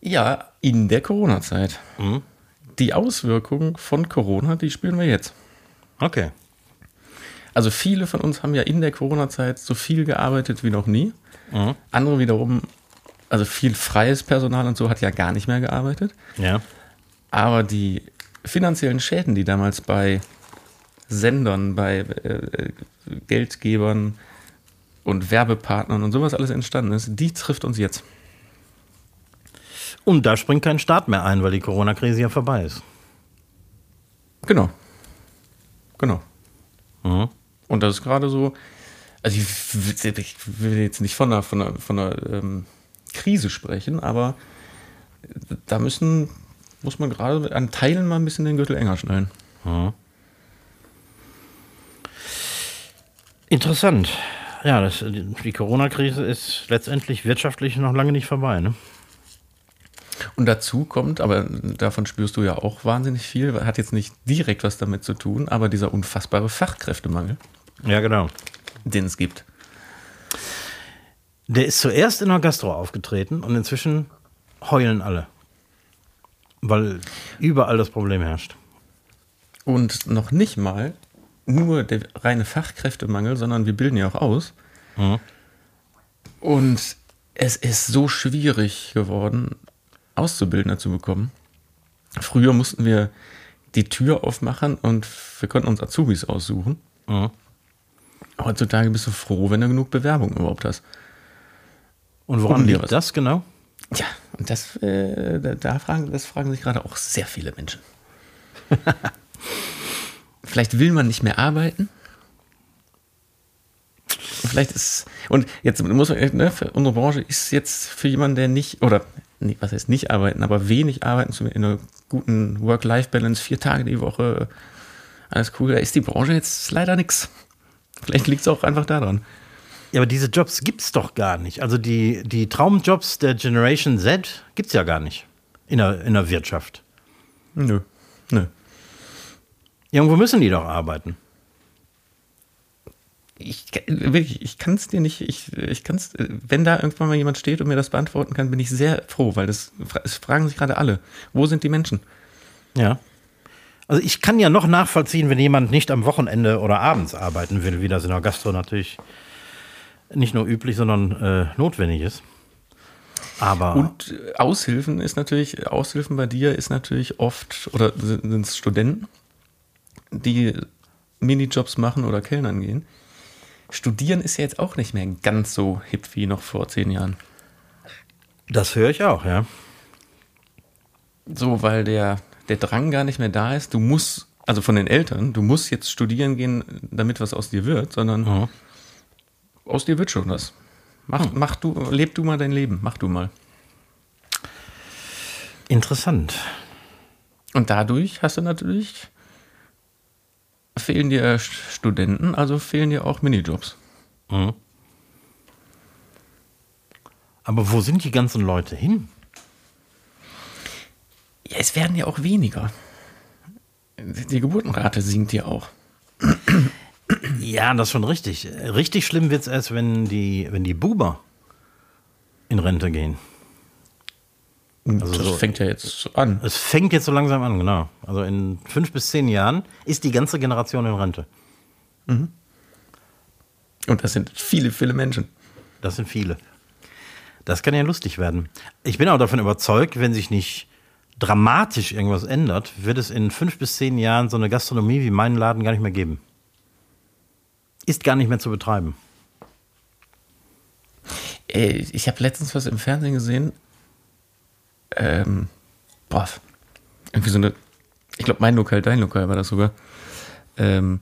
Ja, in der Corona-Zeit. Die Auswirkungen von Corona, die spüren wir jetzt. Okay. Also viele von uns haben ja in der Corona-Zeit so viel gearbeitet wie noch nie. Andere wiederum, also viel freies Personal und so hat ja gar nicht mehr gearbeitet. Ja. Aber die finanziellen Schäden, die damals bei Sendern, bei äh, Geldgebern und Werbepartnern und sowas alles entstanden ist, die trifft uns jetzt. Und da springt kein Staat mehr ein, weil die Corona-Krise ja vorbei ist. Genau. Genau. Mhm. Und das ist gerade so, also ich, will- ich will jetzt nicht von einer, von einer, von einer ähm, Krise sprechen, aber da müssen, muss man gerade an Teilen mal ein bisschen den Gürtel enger schnallen. Interessant. Ja, das, die Corona-Krise ist letztendlich wirtschaftlich noch lange nicht vorbei. Ne? Und dazu kommt, aber davon spürst du ja auch wahnsinnig viel, hat jetzt nicht direkt was damit zu tun, aber dieser unfassbare Fachkräftemangel, Ja, genau. den es gibt. Der ist zuerst in der Gastro aufgetreten und inzwischen heulen alle. Weil überall das Problem herrscht. Und noch nicht mal nur der reine Fachkräftemangel, sondern wir bilden ja auch aus. Und es ist so schwierig geworden, Auszubildende zu bekommen. Früher mussten wir die Tür aufmachen und wir konnten uns Azubis aussuchen. Heutzutage bist du froh, wenn du genug Bewerbung überhaupt hast. Und woran liegt das genau? Ja, und das, äh, da, da fragen, das fragen sich gerade auch sehr viele Menschen. Vielleicht will man nicht mehr arbeiten. Vielleicht ist, und jetzt muss man, ne, für unsere Branche ist jetzt für jemanden, der nicht, oder nee, was heißt nicht arbeiten, aber wenig arbeiten, in einer guten Work-Life-Balance, vier Tage die Woche, alles cool. Da ist die Branche jetzt leider nichts. Vielleicht liegt es auch einfach daran. Ja, aber diese Jobs gibt es doch gar nicht. Also die, die Traumjobs der Generation Z gibt es ja gar nicht in der, in der Wirtschaft. Nö, nö. Irgendwo müssen die doch arbeiten. Ich, wirklich, ich kann es dir nicht, ich, ich kann es, wenn da irgendwann mal jemand steht und mir das beantworten kann, bin ich sehr froh, weil das, das fragen sich gerade alle. Wo sind die Menschen? Ja. Also ich kann ja noch nachvollziehen, wenn jemand nicht am Wochenende oder abends arbeiten will, wie das in der Gastro natürlich nicht nur üblich, sondern äh, notwendig ist. Aber Und Aushilfen ist natürlich, Aushilfen bei dir ist natürlich oft, oder sind es Studenten, die Minijobs machen oder Kellnern gehen. Studieren ist ja jetzt auch nicht mehr ganz so hip wie noch vor zehn Jahren. das höre ich auch, ja. So, weil der, der Drang gar nicht mehr da ist. Du musst, also von den Eltern, du musst jetzt studieren gehen, damit was aus dir wird, sondern Mhm. aus dir wird schon was. Mach, mach du, leb du mal dein Leben, mach du mal. Interessant. Und dadurch hast du natürlich, fehlen dir Studenten, also fehlen dir auch Minijobs. Mhm. Aber wo sind die ganzen Leute hin? Ja, es werden ja auch weniger. Die Geburtenrate sinkt ja auch. Ja, das ist schon richtig. Richtig schlimm wird es erst, wenn die, wenn die Buber in Rente gehen. Also das so- fängt ja jetzt an. Es fängt jetzt so langsam an, genau. Also in fünf bis zehn Jahren ist die ganze Generation in Rente. Und das sind viele, viele Menschen. Das sind viele. Das kann ja lustig werden. Ich bin auch davon überzeugt, wenn sich nicht dramatisch irgendwas ändert, wird es in fünf bis zehn Jahren so eine Gastronomie wie meinen Laden gar nicht mehr geben. Ist gar nicht mehr zu betreiben. Äh, Ich habe letztens was im Fernsehen gesehen. Ähm, boah, irgendwie so eine, ich glaube, mein Lokal, dein Lokal war das sogar. Ähm,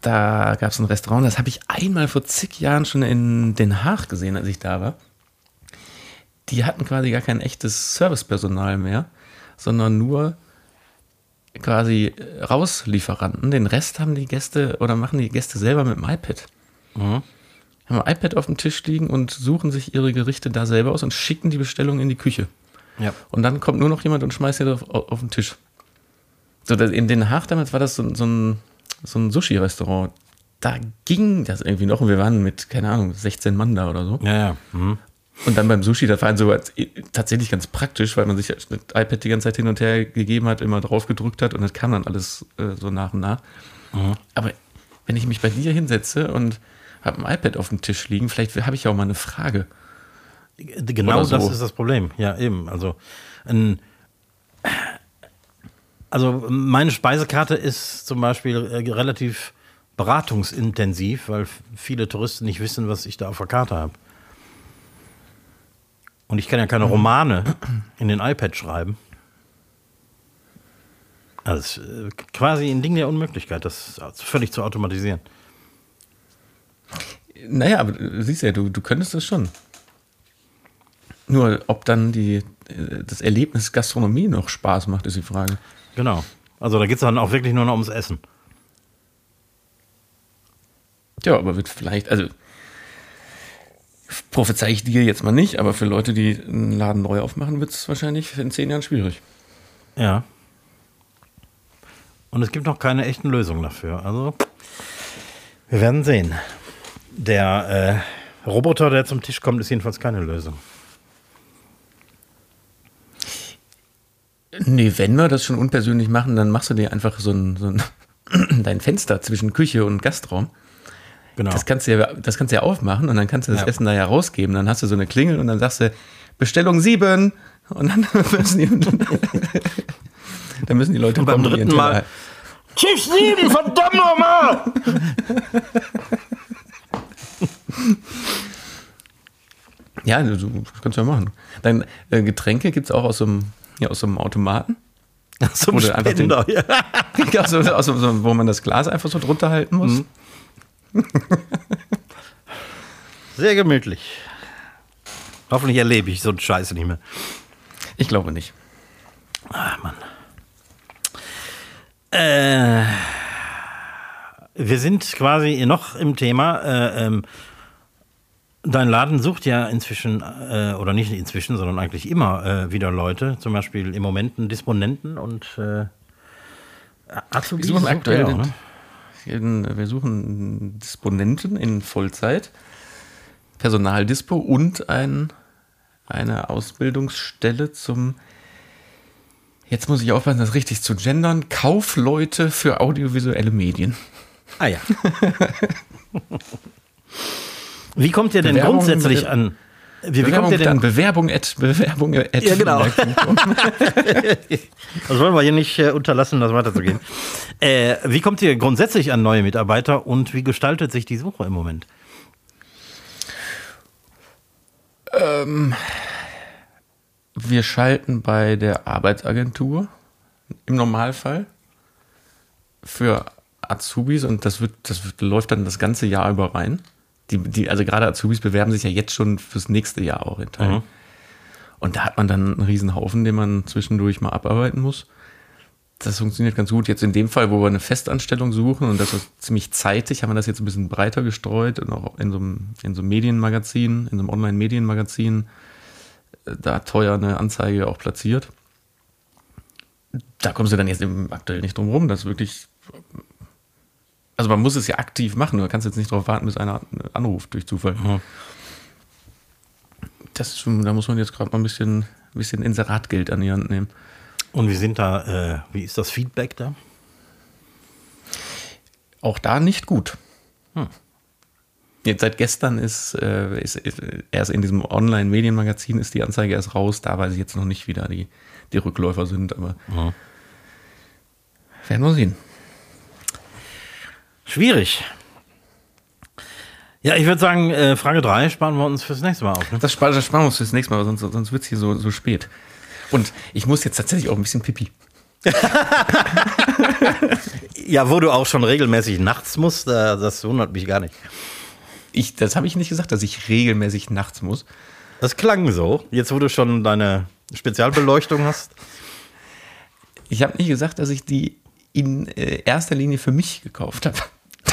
da gab es ein Restaurant, das habe ich einmal vor zig Jahren schon in Den Haag gesehen, als ich da war. Die hatten quasi gar kein echtes Servicepersonal mehr, sondern nur quasi äh, Rauslieferanten. Den Rest haben die Gäste oder machen die Gäste selber mit dem iPad haben ein iPad auf dem Tisch liegen und suchen sich ihre Gerichte da selber aus und schicken die Bestellung in die Küche. Ja. Und dann kommt nur noch jemand und schmeißt sie auf, auf den Tisch. So, in Den Haag damals war das so, so ein, so ein Sushi-Restaurant. Da ging das irgendwie noch und wir waren mit, keine Ahnung, 16 Mann da oder so. Ja, ja. Mhm. Und dann beim Sushi, das war halt so als- tatsächlich ganz praktisch, weil man sich das iPad die ganze Zeit hin und her gegeben hat, immer drauf gedrückt hat und das kam dann alles äh, so nach und nach. Aber wenn ich mich bei dir hinsetze und habe ein iPad auf dem Tisch liegen, vielleicht habe ich ja auch mal eine Frage. Genau so. das ist das Problem. Ja, eben. Also, ein, also meine Speisekarte ist zum Beispiel äh, relativ beratungsintensiv, weil viele Touristen nicht wissen, was ich da auf der Karte habe. Und ich kann ja keine Romane in den iPad schreiben. Also äh, quasi ein Ding der Unmöglichkeit, das völlig zu automatisieren. Naja, aber du siehst ja, du, du könntest es schon. Nur, ob dann die, äh, das Erlebnis Gastronomie noch Spaß macht, ist die Frage. Genau. Also da geht es dann auch wirklich nur noch ums Essen. Ja, aber wird vielleicht, also prophezei ich dir jetzt mal nicht, aber für Leute, die einen Laden neu aufmachen, wird es wahrscheinlich in zehn Jahren schwierig. Ja. Und es gibt noch keine echten Lösungen dafür. Also, wir werden sehen. Der äh, Roboter, der zum Tisch kommt, ist jedenfalls keine Lösung. Nee, wenn wir das schon unpersönlich machen, dann machst du dir einfach so ein, so ein dein Fenster zwischen Küche und Gastraum. Genau. Das kannst du ja, das kannst du ja aufmachen und dann kannst du das Ja. Essen da ja rausgeben. Dann hast du so eine Klingel und dann sagst du Bestellung 7 und dann müssen die, dann müssen die Leute Und beim kommen dritten Mal, Chief 7, verdammt nochmal! Ja, du, kannst du ja machen. Dann äh, Getränke gibt es auch aus so einem, ja, aus so einem Automaten. Zum Oder einfach den- Spender, ja. Ja, so, aus so, so, wo man das Glas einfach so drunter halten muss. Sehr gemütlich. Hoffentlich erlebe ich so einen Scheiß nicht mehr. Ich glaube nicht. Ah, Mann. Äh, wir sind quasi noch im Thema. Äh, ähm, dein Laden sucht ja inzwischen, äh, oder nicht inzwischen, sondern eigentlich immer äh, wieder Leute. Zum Beispiel im Moment einen Disponenten und äh, Azubis. Wir suchen aktuell auch, ne? in, wir suchen Disponenten in Vollzeit, Personaldispo und ein, eine Ausbildungsstelle zum Jetzt muss ich aufpassen, das richtig zu gendern. Kaufleute für audiovisuelle Medien. Ah ja. Wie kommt ihr denn Bewerbung, grundsätzlich an? Wie, wie kommt ihr denn? Bewerbung at, Bewerbung at. Ja, genau. das wollen wir hier nicht äh, unterlassen, das weiterzugehen. äh, wie kommt ihr grundsätzlich an neue Mitarbeiter und wie gestaltet sich die Suche im Moment? Ähm, wir schalten bei der Arbeitsagentur im Normalfall für Azubis und das wird, das wird, läuft dann das ganze Jahr über rein. Die, die, also gerade Azubis bewerben sich ja jetzt schon fürs nächste Jahr auch in Teilen. Mhm. Und da hat man dann einen riesen Haufen, den man zwischendurch mal abarbeiten muss. Das funktioniert ganz gut. Jetzt in dem Fall, wo wir eine Festanstellung suchen und das ist ziemlich zeitig, haben wir das jetzt ein bisschen breiter gestreut und auch in so einem, in so einem Medienmagazin, in so einem Online-Medienmagazin, äh, da teuer eine Anzeige auch platziert. Da kommst du dann jetzt aktuell nicht drum rum. Das wirklich also man muss es ja aktiv machen. Du kannst jetzt nicht darauf warten, bis einer anruft durch Zufall. Mhm. Das, da muss man jetzt gerade mal ein bisschen, ein bisschen Inseratgeld an die Hand nehmen. Und wie sind da, äh, wie ist das Feedback da? Auch da nicht gut. Hm. Jetzt seit gestern ist, äh, ist, ist, erst in diesem Online-Medienmagazin ist die Anzeige erst raus. Da weiß ich jetzt noch nicht, wie da die, die Rückläufer sind, aber mhm. werden wir sehen. Schwierig. Ja, ich würde sagen, äh, Frage 3 sparen wir uns fürs nächste Mal auf. Ne? Das, sparen, das sparen wir uns fürs nächste Mal, sonst, sonst wird es hier so, so spät. Und ich muss jetzt tatsächlich auch ein bisschen pipi. ja, wo du auch schon regelmäßig nachts musst, das wundert mich gar nicht. Ich, das habe ich nicht gesagt, dass ich regelmäßig nachts muss. Das klang so, jetzt wo du schon deine Spezialbeleuchtung hast. Ich habe nicht gesagt, dass ich die in äh, erster Linie für mich gekauft habe.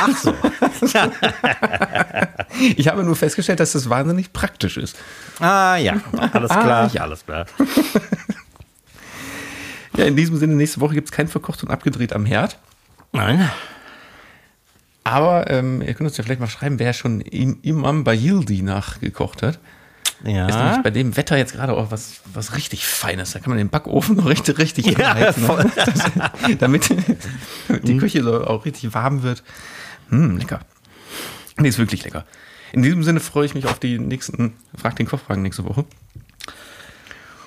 Ach so. ich habe nur festgestellt, dass das wahnsinnig praktisch ist. Ah ja, alles klar. Ah, ja, alles klar. ja, in diesem Sinne, nächste Woche gibt es kein verkocht und abgedreht am Herd. Nein. Aber ähm, ihr könnt uns ja vielleicht mal schreiben, wer schon im Imam Bayildi nachgekocht hat. Ja. Ist nämlich bei dem Wetter jetzt gerade auch was, was richtig Feines. Da kann man den Backofen noch richtig, richtig ja, anheizen, ne? damit, damit die Küche so auch richtig warm wird. Hm, lecker. Nee, ist wirklich lecker. In diesem Sinne freue ich mich auf die nächsten Frag den Kochfragen nächste Woche.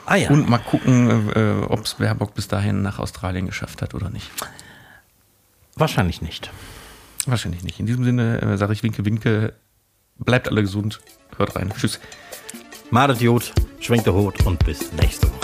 Ah, ja. Und mal gucken, äh, ob es Baerbock bis dahin nach Australien geschafft hat oder nicht. Wahrscheinlich nicht. Wahrscheinlich nicht. In diesem Sinne äh, sage ich Winke, Winke. Bleibt alle gesund. Hört rein. Tschüss. Madet Jod, schwenkt der Hut und bis nächste Woche.